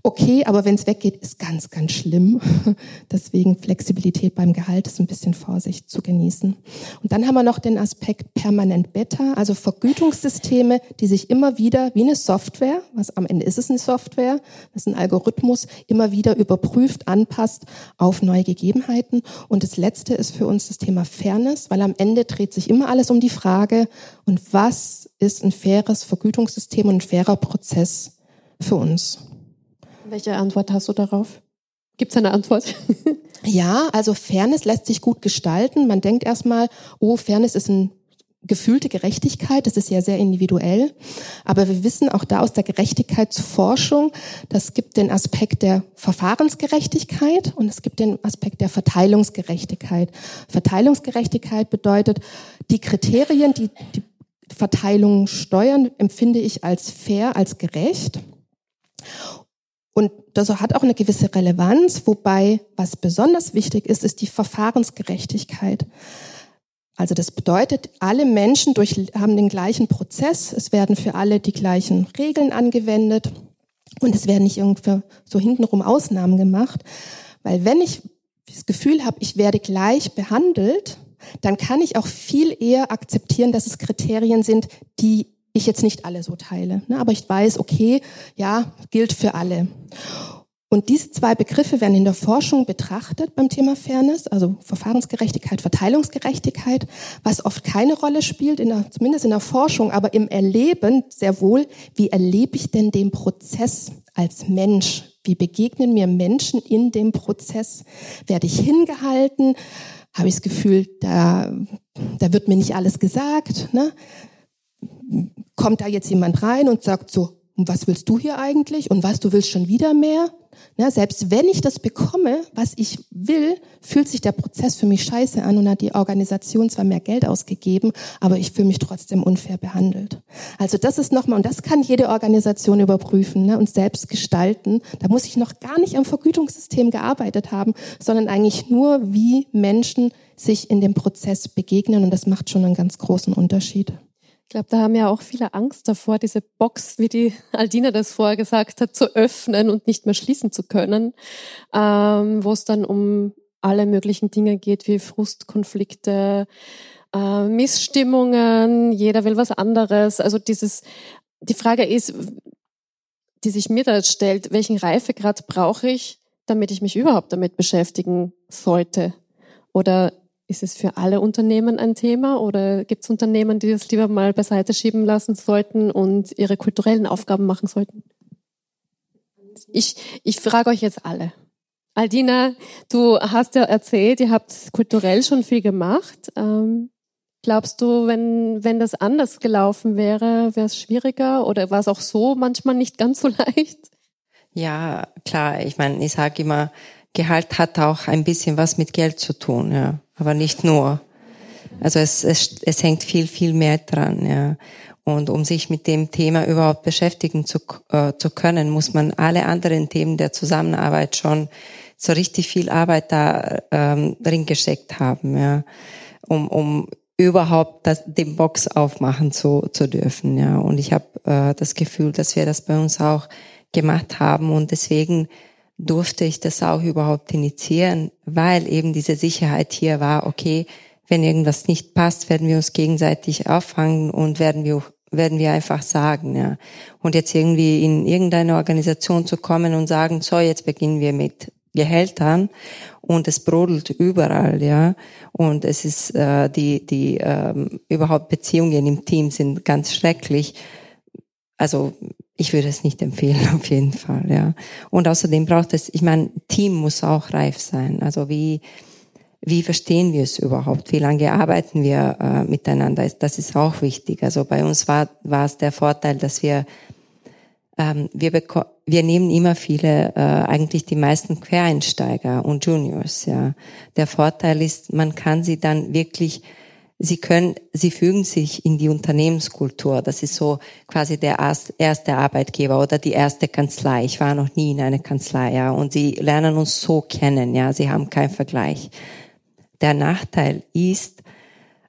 okay, aber wenn es weggeht, ist ganz, ganz schlimm. Deswegen Flexibilität beim Gehalt ist ein bisschen Vorsicht zu genießen. Und dann haben wir noch den Aspekt permanent Beta, also Vergütungssysteme, die sich immer wieder wie eine Software, was am Ende ist es eine Software, das ist ein Algorithmus, immer wieder überprüft, anpasst auf neue Gegebenheiten. Und das Letzte ist für uns das Thema Fairness, weil am Ende dreht sich immer alles um die Frage, und was ist ein faires Vergütungssystem und ein fairer Prozess für uns? Welche Antwort hast du darauf? Gibt es eine Antwort? ja, also Fairness lässt sich gut gestalten. Man denkt erstmal, oh, Fairness ist ein gefühlte Gerechtigkeit, das ist ja sehr individuell. Aber wir wissen auch da aus der Gerechtigkeitsforschung, das gibt den Aspekt der Verfahrensgerechtigkeit und es gibt den Aspekt der Verteilungsgerechtigkeit. Verteilungsgerechtigkeit bedeutet, die Kriterien, die die Verteilung steuern, empfinde ich als fair, als gerecht. Und das hat auch eine gewisse Relevanz, wobei was besonders wichtig ist, ist die Verfahrensgerechtigkeit. Also das bedeutet, alle Menschen durch, haben den gleichen Prozess, es werden für alle die gleichen Regeln angewendet. Und es werden nicht irgendwie so hintenrum Ausnahmen gemacht, weil wenn ich das Gefühl habe, ich werde gleich behandelt, dann kann ich auch viel eher akzeptieren, dass es Kriterien sind, die ich jetzt nicht alle so teile. Ne? Aber ich weiß, okay, ja, gilt für alle. Und diese zwei Begriffe werden in der Forschung betrachtet beim Thema Fairness, also Verfahrensgerechtigkeit, Verteilungsgerechtigkeit, was oft keine Rolle spielt, in der, zumindest in der Forschung, aber im Erleben sehr wohl. Wie erlebe ich denn den Prozess als Mensch? Wie begegnen mir Menschen in dem Prozess? Werde ich hingehalten? Habe ich das Gefühl, da, da wird mir nicht alles gesagt? Ne? Kommt da jetzt jemand rein und sagt so, was willst du hier eigentlich? Und was, du willst schon wieder mehr? Ja, selbst wenn ich das bekomme, was ich will, fühlt sich der Prozess für mich scheiße an und hat die Organisation zwar mehr Geld ausgegeben, aber ich fühle mich trotzdem unfair behandelt. Also das ist nochmal, und das kann jede Organisation überprüfen ne, und selbst gestalten. Da muss ich noch gar nicht am Vergütungssystem gearbeitet haben, sondern eigentlich nur, wie Menschen sich in dem Prozess begegnen und das macht schon einen ganz großen Unterschied. Ich glaube, da haben ja auch viele Angst davor, diese Box, wie die Aldina das vorher gesagt hat, zu öffnen und nicht mehr schließen zu können, ähm, wo es dann um alle möglichen Dinge geht, wie Frustkonflikte, äh, Missstimmungen, jeder will was anderes. Also dieses, die Frage ist, die sich mir da stellt, welchen Reifegrad brauche ich, damit ich mich überhaupt damit beschäftigen sollte? Oder ist es für alle Unternehmen ein Thema oder gibt es Unternehmen, die das lieber mal beiseite schieben lassen sollten und ihre kulturellen Aufgaben machen sollten? Ich, ich frage euch jetzt alle. Aldina, du hast ja erzählt, ihr habt kulturell schon viel gemacht. Ähm, glaubst du, wenn, wenn das anders gelaufen wäre, wäre es schwieriger oder war es auch so manchmal nicht ganz so leicht? Ja, klar. Ich meine, ich sage immer, Gehalt hat auch ein bisschen was mit Geld zu tun, ja aber nicht nur. Also es, es, es hängt viel, viel mehr dran. Ja. Und um sich mit dem Thema überhaupt beschäftigen zu, äh, zu können, muss man alle anderen Themen der Zusammenarbeit schon so richtig viel Arbeit da ähm, drin gesteckt haben, ja, um, um überhaupt das, den Box aufmachen zu, zu dürfen. Ja. Und ich habe äh, das Gefühl, dass wir das bei uns auch gemacht haben und deswegen durfte ich das auch überhaupt initiieren, weil eben diese Sicherheit hier war, okay, wenn irgendwas nicht passt, werden wir uns gegenseitig auffangen und werden wir werden wir einfach sagen, ja. Und jetzt irgendwie in irgendeine Organisation zu kommen und sagen, so, jetzt beginnen wir mit Gehältern und es brodelt überall, ja. Und es ist äh, die die ähm, überhaupt Beziehungen im Team sind ganz schrecklich. Also ich würde es nicht empfehlen, auf jeden Fall, ja. Und außerdem braucht es, ich meine, Team muss auch reif sein. Also wie, wie verstehen wir es überhaupt? Wie lange arbeiten wir äh, miteinander? Das ist auch wichtig. Also bei uns war, war es der Vorteil, dass wir, ähm, wir, wir nehmen immer viele, äh, eigentlich die meisten Quereinsteiger und Juniors, ja. Der Vorteil ist, man kann sie dann wirklich Sie können, sie fügen sich in die Unternehmenskultur. Das ist so quasi der erste Arbeitgeber oder die erste Kanzlei. Ich war noch nie in einer Kanzlei, ja. Und sie lernen uns so kennen, ja. Sie haben keinen Vergleich. Der Nachteil ist,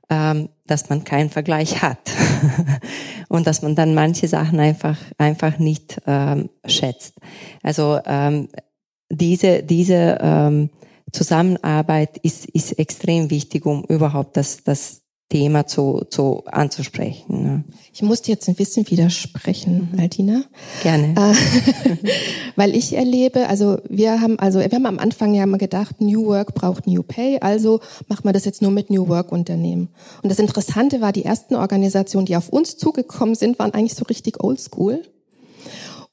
ähm, dass man keinen Vergleich hat und dass man dann manche Sachen einfach einfach nicht ähm, schätzt. Also ähm, diese diese ähm, Zusammenarbeit ist, ist extrem wichtig, um überhaupt das, das Thema zu, zu anzusprechen. Ne? Ich muss dir jetzt ein bisschen widersprechen, mhm. Altina. Gerne. Äh, weil ich erlebe, also wir haben, also wir haben am Anfang ja mal gedacht, New Work braucht New Pay, also macht man das jetzt nur mit New Work Unternehmen. Und das Interessante war, die ersten Organisationen, die auf uns zugekommen sind, waren eigentlich so richtig oldschool.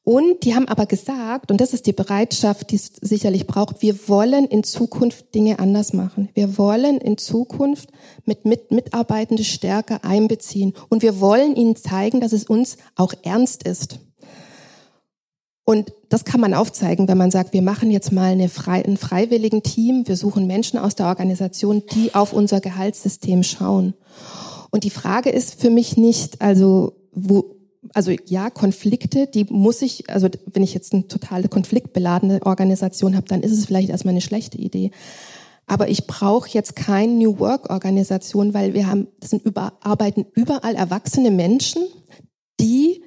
Und die haben aber gesagt, und das ist die Bereitschaft, die es sicherlich braucht, wir wollen in Zukunft Dinge anders machen. Wir wollen in Zukunft mit, mit Mitarbeitende stärker einbeziehen. Und wir wollen ihnen zeigen, dass es uns auch ernst ist. Und das kann man aufzeigen, wenn man sagt, wir machen jetzt mal eine frei, ein freiwilligen Team, wir suchen Menschen aus der Organisation, die auf unser Gehaltssystem schauen. Und die Frage ist für mich nicht, also wo, also ja, Konflikte, die muss ich, also wenn ich jetzt eine totale konfliktbeladene Organisation habe, dann ist es vielleicht erstmal eine schlechte Idee. Aber ich brauche jetzt kein New Work Organisation, weil wir haben, das sind über, arbeiten überall erwachsene Menschen, die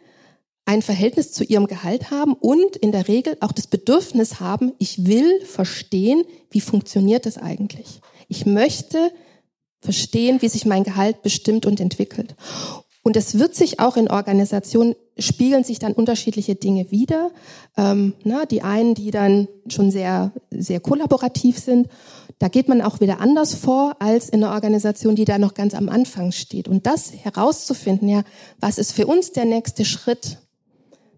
ein Verhältnis zu ihrem Gehalt haben und in der Regel auch das Bedürfnis haben, ich will verstehen, wie funktioniert das eigentlich. Ich möchte verstehen, wie sich mein Gehalt bestimmt und entwickelt. Und es wird sich auch in Organisationen spiegeln sich dann unterschiedliche Dinge wieder. Ähm, na, die einen, die dann schon sehr, sehr kollaborativ sind, da geht man auch wieder anders vor als in einer Organisation, die da noch ganz am Anfang steht. Und das herauszufinden, ja, was ist für uns der nächste Schritt,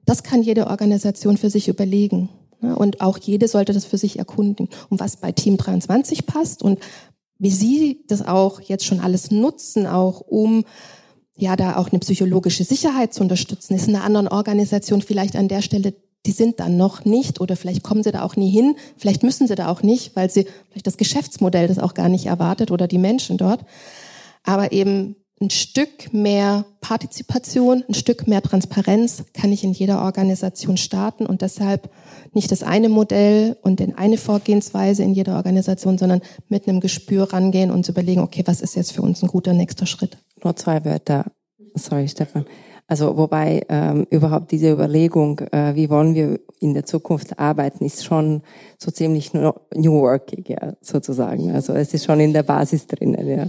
das kann jede Organisation für sich überlegen. Und auch jede sollte das für sich erkunden. Und was bei Team 23 passt und wie Sie das auch jetzt schon alles nutzen, auch um ja da auch eine psychologische Sicherheit zu unterstützen, ist in einer anderen Organisation vielleicht an der Stelle, die sind dann noch nicht oder vielleicht kommen sie da auch nie hin, vielleicht müssen sie da auch nicht, weil sie vielleicht das Geschäftsmodell das auch gar nicht erwartet oder die Menschen dort. Aber eben ein Stück mehr Partizipation, ein Stück mehr Transparenz kann ich in jeder Organisation starten und deshalb nicht das eine Modell und den eine Vorgehensweise in jeder Organisation, sondern mit einem Gespür rangehen und zu überlegen, okay, was ist jetzt für uns ein guter nächster Schritt? Nur zwei Wörter. Sorry, Stefan. Also wobei ähm, überhaupt diese Überlegung, äh, wie wollen wir in der Zukunft arbeiten, ist schon so ziemlich New Working, ja, sozusagen. Also es ist schon in der Basis drinnen, ja.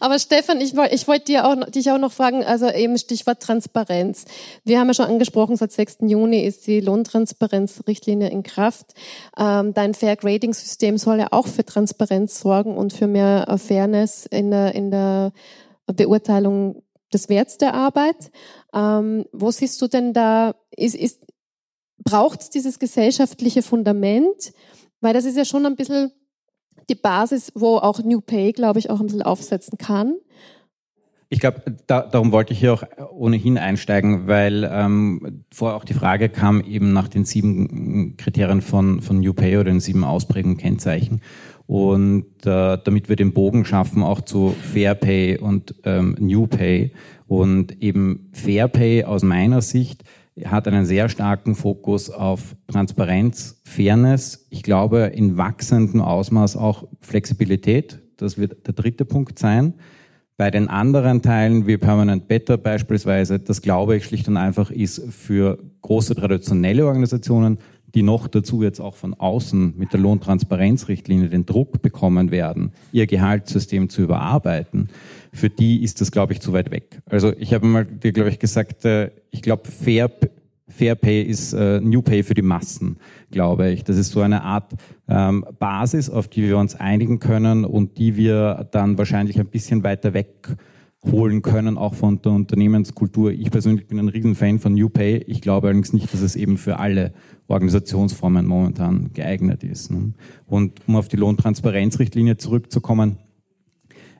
Aber Stefan, ich, wollte ich wollte dir auch, dich auch noch fragen, also eben Stichwort Transparenz. Wir haben ja schon angesprochen, seit 6. Juni ist die Lohntransparenzrichtlinie in Kraft. Ähm, dein Fair Grading System soll ja auch für Transparenz sorgen und für mehr Fairness in der, in der Beurteilung des Werts der Arbeit. Ähm, wo siehst du denn da, ist, ist, braucht es dieses gesellschaftliche Fundament? Weil das ist ja schon ein bisschen die Basis, wo auch New Pay, glaube ich, auch ein bisschen aufsetzen kann. Ich glaube, da, darum wollte ich hier auch ohnehin einsteigen, weil ähm, vorher auch die Frage kam eben nach den sieben Kriterien von, von New Pay oder den sieben Ausprägungen, Kennzeichen. Und äh, damit wir den Bogen schaffen, auch zu Fair Pay und ähm, New Pay. Und eben Fair Pay aus meiner Sicht hat einen sehr starken Fokus auf Transparenz, Fairness. Ich glaube, in wachsendem Ausmaß auch Flexibilität. Das wird der dritte Punkt sein. Bei den anderen Teilen wie Permanent Better beispielsweise, das glaube ich schlicht und einfach ist für große traditionelle Organisationen, die noch dazu jetzt auch von außen mit der Lohntransparenzrichtlinie den Druck bekommen werden, ihr Gehaltssystem zu überarbeiten, für die ist das, glaube ich, zu weit weg. Also ich habe mal dir, glaube ich, gesagt, äh, ich glaube, Fair, Fair Pay ist äh, New Pay für die Massen, glaube ich. Das ist so eine Art ähm, Basis, auf die wir uns einigen können und die wir dann wahrscheinlich ein bisschen weiter weg holen können, auch von der Unternehmenskultur. Ich persönlich bin ein Riesenfan von New Pay. Ich glaube allerdings nicht, dass es eben für alle Organisationsformen momentan geeignet ist. Ne? Und um auf die Lohntransparenzrichtlinie zurückzukommen,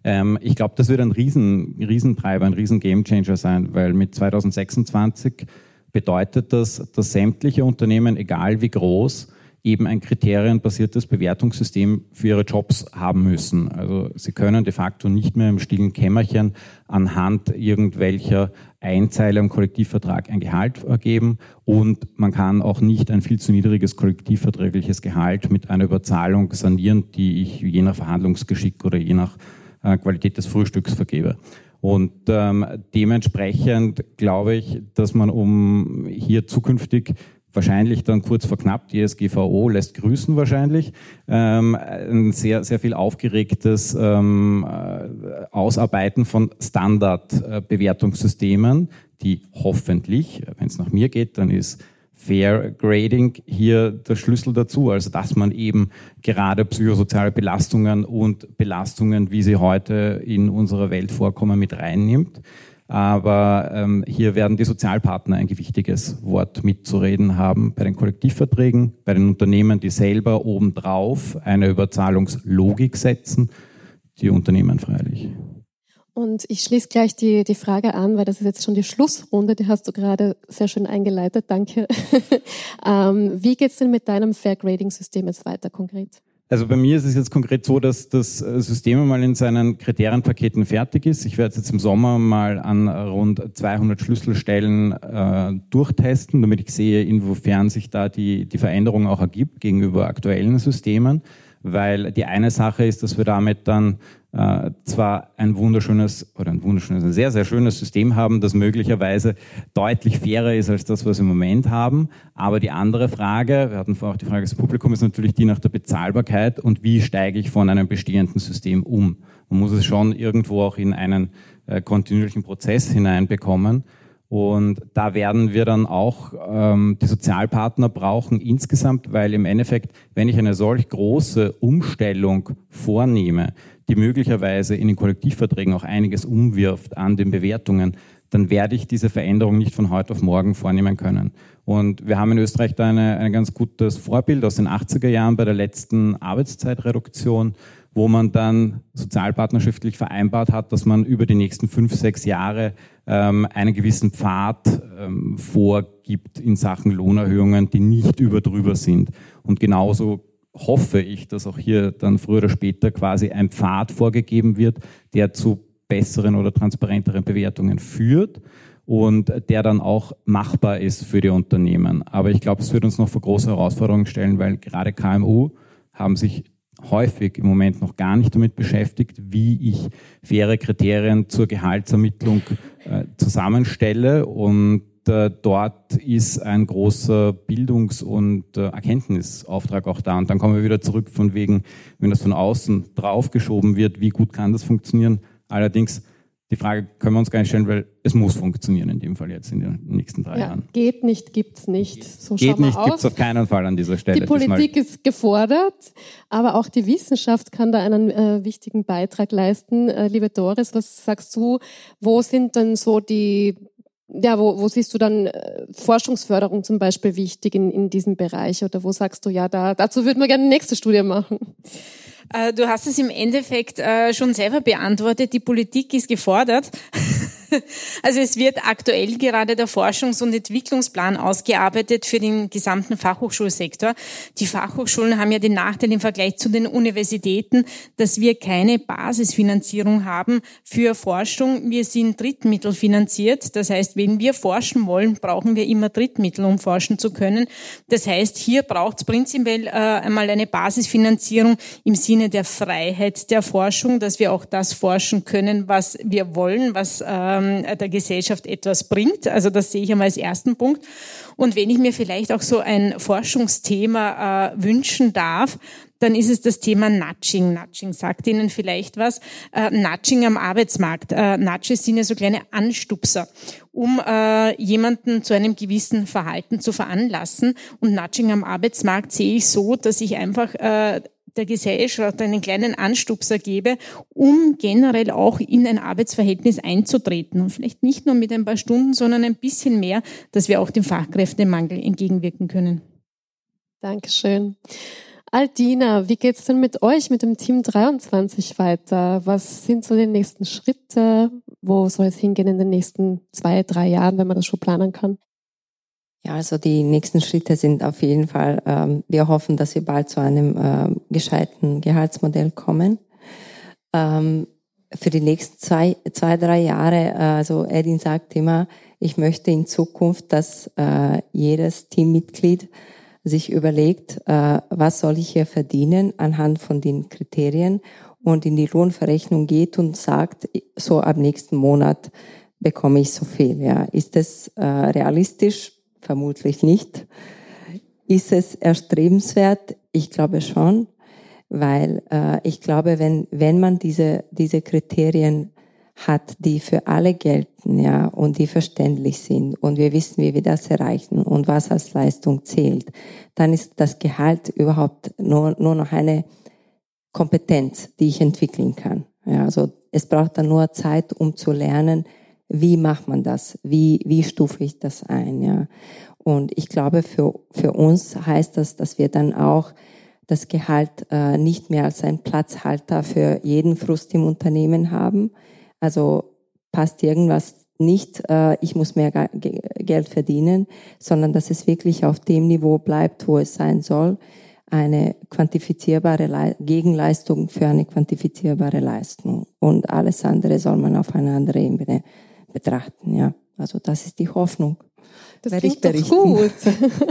ähm, ich glaube, das wird ein Riesen, Riesentreiber, ein riesen Gamechanger sein, weil mit 2026 bedeutet das, dass sämtliche Unternehmen, egal wie groß, eben ein kriterienbasiertes Bewertungssystem für ihre Jobs haben müssen. Also sie können de facto nicht mehr im stillen Kämmerchen anhand irgendwelcher Einzeile im Kollektivvertrag ein Gehalt ergeben und man kann auch nicht ein viel zu niedriges kollektivverträgliches Gehalt mit einer Überzahlung sanieren, die ich je nach Verhandlungsgeschick oder je nach äh, Qualität des Frühstücks vergebe. Und ähm, dementsprechend glaube ich, dass man um hier zukünftig wahrscheinlich dann kurz vor knapp, die SGVO lässt grüßen wahrscheinlich, ähm, ein sehr, sehr viel aufgeregtes ähm, äh, Ausarbeiten von Standardbewertungssystemen, die hoffentlich, wenn es nach mir geht, dann ist Fair Grading hier der Schlüssel dazu, also dass man eben gerade psychosoziale Belastungen und Belastungen, wie sie heute in unserer Welt vorkommen, mit reinnimmt. Aber ähm, hier werden die Sozialpartner ein gewichtiges Wort mitzureden haben bei den Kollektivverträgen, bei den Unternehmen, die selber obendrauf eine Überzahlungslogik setzen, die Unternehmen freilich. Und ich schließe gleich die, die Frage an, weil das ist jetzt schon die Schlussrunde, die hast du gerade sehr schön eingeleitet, danke. ähm, wie geht's denn mit deinem Fair Grading System jetzt weiter konkret? Also bei mir ist es jetzt konkret so, dass das äh, System mal in seinen Kriterienpaketen fertig ist. Ich werde es jetzt im Sommer mal an rund 200 Schlüsselstellen äh, durchtesten, damit ich sehe, inwiefern sich da die, die Veränderung auch ergibt gegenüber aktuellen Systemen. weil die eine Sache ist, dass wir damit dann äh, zwar ein wunderschönes oder ein wunderschönes, ein sehr, sehr schönes System haben, das möglicherweise deutlich fairer ist als das, was wir im Moment haben. Aber die andere Frage, wir hatten vorher auch die Frage des Publikums, ist natürlich die nach der Bezahlbarkeit und wie steige ich von einem bestehenden System um. Man muss es schon irgendwo auch in einen äh, kontinuierlichen Prozess hineinbekommen. Und da werden wir dann auch ähm, die Sozialpartner brauchen insgesamt, weil im Endeffekt, wenn ich eine solch große Umstellung vornehme, die möglicherweise in den Kollektivverträgen auch einiges umwirft an den Bewertungen, dann werde ich diese Veränderung nicht von heute auf morgen vornehmen können. Und wir haben in Österreich da eine, ein ganz gutes Vorbild aus den 80er Jahren bei der letzten Arbeitszeitreduktion, wo man dann sozialpartnerschaftlich vereinbart hat, dass man über die nächsten fünf, sechs Jahre ähm, einen gewissen Pfad ähm, vorgibt in Sachen Lohnerhöhungen, die nicht über drüber sind. Und genauso hoffe ich, dass auch hier dann früher oder später quasi ein Pfad vorgegeben wird, der zu besseren oder transparenteren Bewertungen führt und der dann auch machbar ist für die Unternehmen. Aber ich glaube, es wird uns noch vor große Herausforderungen stellen, weil gerade KMU haben sich häufig im Moment noch gar nicht damit beschäftigt, wie ich faire Kriterien zur Gehaltsermittlung äh, zusammenstelle und äh, dort ist ein großer Bildungs- und äh, Erkenntnisauftrag auch da. Und dann kommen wir wieder zurück von wegen, wenn das von außen draufgeschoben wird, wie gut kann das funktionieren. Allerdings, die Frage können wir uns gar nicht stellen, weil es muss funktionieren in dem Fall jetzt in den nächsten drei ja, Jahren. Geht nicht, gibt's nicht. So geht nicht, gibt es auf keinen Fall an dieser Stelle. Die Politik ist gefordert, aber auch die Wissenschaft kann da einen äh, wichtigen Beitrag leisten. Äh, liebe Doris, was sagst du? Wo sind denn so die ja, wo, wo siehst du dann äh, Forschungsförderung zum Beispiel wichtig in, in diesem Bereich? Oder wo sagst du, ja, da, dazu würden wir gerne eine nächste Studie machen? Äh, du hast es im Endeffekt äh, schon selber beantwortet. Die Politik ist gefordert. Also es wird aktuell gerade der Forschungs- und Entwicklungsplan ausgearbeitet für den gesamten Fachhochschulsektor. Die Fachhochschulen haben ja den Nachteil im Vergleich zu den Universitäten, dass wir keine Basisfinanzierung haben für Forschung. Wir sind drittmittelfinanziert. Das heißt, wenn wir forschen wollen, brauchen wir immer Drittmittel, um forschen zu können. Das heißt, hier braucht es prinzipiell äh, einmal eine Basisfinanzierung im Sinne der Freiheit der Forschung, dass wir auch das forschen können, was wir wollen, was ähm, ähm, der Gesellschaft etwas bringt. Also das sehe ich einmal als ersten Punkt. Und wenn ich mir vielleicht auch so ein Forschungsthema äh, wünschen darf, dann ist es das Thema Nudging. Nudging sagt Ihnen vielleicht was. Äh, Nudging am Arbeitsmarkt. Äh, Nudges sind ja so kleine Anstupser, um äh, jemanden zu einem gewissen Verhalten zu veranlassen. Und Nudging am Arbeitsmarkt sehe ich so, dass ich einfach äh, der Gesellschaft einen kleinen Anstupser gebe, um generell auch in ein Arbeitsverhältnis einzutreten. Und vielleicht nicht nur mit ein paar Stunden, sondern ein bisschen mehr, dass wir auch dem Fachkräftemangel entgegenwirken können. Dankeschön. Aldina, wie geht's denn mit euch, mit dem Team 23 weiter? Was sind so die nächsten Schritte? Wo soll es hingehen in den nächsten zwei, drei Jahren, wenn man das schon planen kann? Ja, also die nächsten Schritte sind auf jeden Fall, ähm, wir hoffen, dass wir bald zu einem äh, gescheiten Gehaltsmodell kommen. Ähm, für die nächsten zwei, zwei drei Jahre, äh, also Edin sagt immer, ich möchte in Zukunft, dass äh, jedes Teammitglied sich überlegt, äh, was soll ich hier verdienen anhand von den Kriterien und in die Lohnverrechnung geht und sagt, so ab nächsten Monat bekomme ich so viel. Ja, ist das äh, realistisch? Vermutlich nicht. Ist es erstrebenswert? Ich glaube schon, weil äh, ich glaube, wenn, wenn man diese, diese Kriterien hat, die für alle gelten, ja, und die verständlich sind und wir wissen, wie wir das erreichen und was als Leistung zählt, dann ist das Gehalt überhaupt nur, nur noch eine Kompetenz, die ich entwickeln kann. Ja, also es braucht dann nur Zeit, um zu lernen, wie macht man das? Wie, wie stufe ich das ein? Ja. Und ich glaube, für, für uns heißt das, dass wir dann auch das Gehalt äh, nicht mehr als ein Platzhalter für jeden Frust im Unternehmen haben. Also passt irgendwas nicht, äh, ich muss mehr Geld verdienen, sondern dass es wirklich auf dem Niveau bleibt, wo es sein soll. Eine quantifizierbare Le Gegenleistung für eine quantifizierbare Leistung. Und alles andere soll man auf einer anderen Ebene betrachten. Ja, also das ist die Hoffnung. Das klingt doch gut.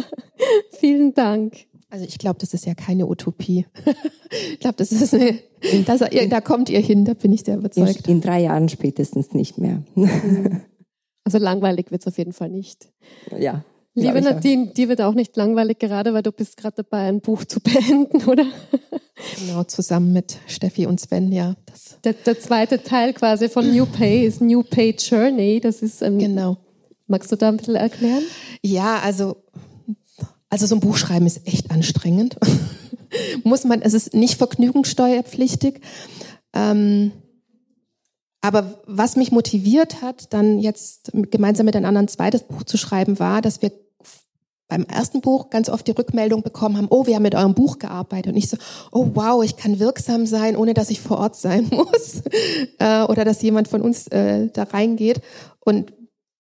Vielen Dank. Also ich glaube, das ist ja keine Utopie. ich glaube, das ist eine, das, da kommt ihr hin, da bin ich sehr überzeugt. In, in drei Jahren spätestens nicht mehr. also langweilig wird es auf jeden Fall nicht. Ja. Liebe Nadine, dir wird auch nicht langweilig gerade, weil du bist gerade dabei, ein Buch zu beenden, oder? Genau, zusammen mit Steffi und Sven, ja. Der, der, zweite Teil quasi von New Pay ist New Pay Journey. Das ist ein, genau. Magst du da ein bisschen erklären? Ja, also also so ein Buch schreiben ist echt anstrengend. Muss man, es ist nicht vergnügungssteuerpflichtig. Ähm, aber was mich motiviert hat, dann jetzt gemeinsam mit einem anderen zweites Buch zu schreiben, war, dass wir beim ersten Buch ganz oft die Rückmeldung bekommen haben, oh, wir haben mit eurem Buch gearbeitet. Und ich so, oh wow, ich kann wirksam sein, ohne dass ich vor Ort sein muss. äh, oder dass jemand von uns äh, da reingeht. Und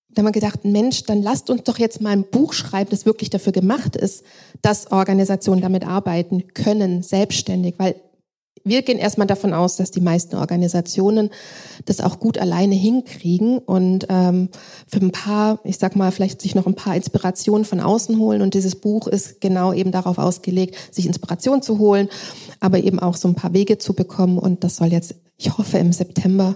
da haben wir gedacht, Mensch, dann lasst uns doch jetzt mal ein Buch schreiben, das wirklich dafür gemacht ist, dass Organisationen damit arbeiten können, selbstständig, weil wir gehen erstmal davon aus, dass die meisten Organisationen das auch gut alleine hinkriegen und ähm, für ein paar, ich sag mal, vielleicht sich noch ein paar Inspirationen von außen holen. Und dieses Buch ist genau eben darauf ausgelegt, sich Inspiration zu holen, aber eben auch so ein paar Wege zu bekommen. Und das soll jetzt, ich hoffe, im September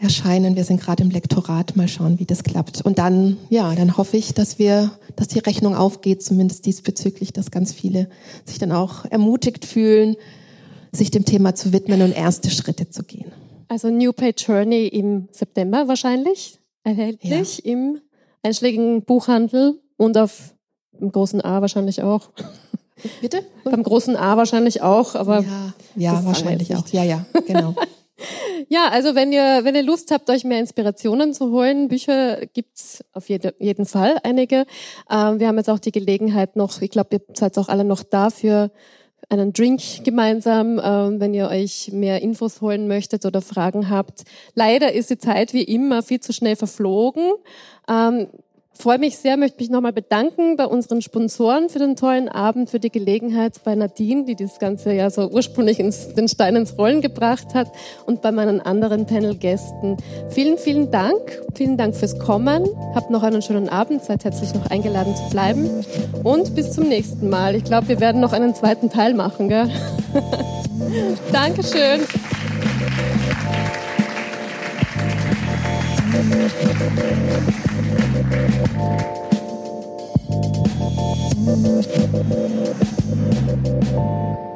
erscheinen. Wir sind gerade im Lektorat. Mal schauen, wie das klappt. Und dann, ja, dann hoffe ich, dass wir, dass die Rechnung aufgeht, zumindest diesbezüglich, dass ganz viele sich dann auch ermutigt fühlen, sich dem Thema zu widmen und erste Schritte zu gehen. Also New Pay Journey im September wahrscheinlich erhältlich ja. im einschlägigen Buchhandel und auf dem großen A wahrscheinlich auch. Bitte? Beim großen A wahrscheinlich auch, aber ja, ja wahrscheinlich auch. Ja, ja, genau. Ja, also wenn ihr, wenn ihr Lust habt, euch mehr Inspirationen zu holen, Bücher gibt's auf jede, jeden Fall einige. Ähm, wir haben jetzt auch die Gelegenheit noch, ich glaube, ihr seid auch alle noch da für einen Drink gemeinsam, ähm, wenn ihr euch mehr Infos holen möchtet oder Fragen habt. Leider ist die Zeit wie immer viel zu schnell verflogen. Ähm, freue mich sehr, möchte mich nochmal bedanken bei unseren Sponsoren für den tollen Abend, für die Gelegenheit, bei Nadine, die das Ganze ja so ursprünglich ins, den Stein ins Rollen gebracht hat und bei meinen anderen Panel-Gästen. Vielen, vielen Dank. Vielen Dank fürs Kommen. Habt noch einen schönen Abend. Seid herzlich noch eingeladen zu bleiben. Und bis zum nächsten Mal. Ich glaube, wir werden noch einen zweiten Teil machen, gell? Dankeschön. Thank Thank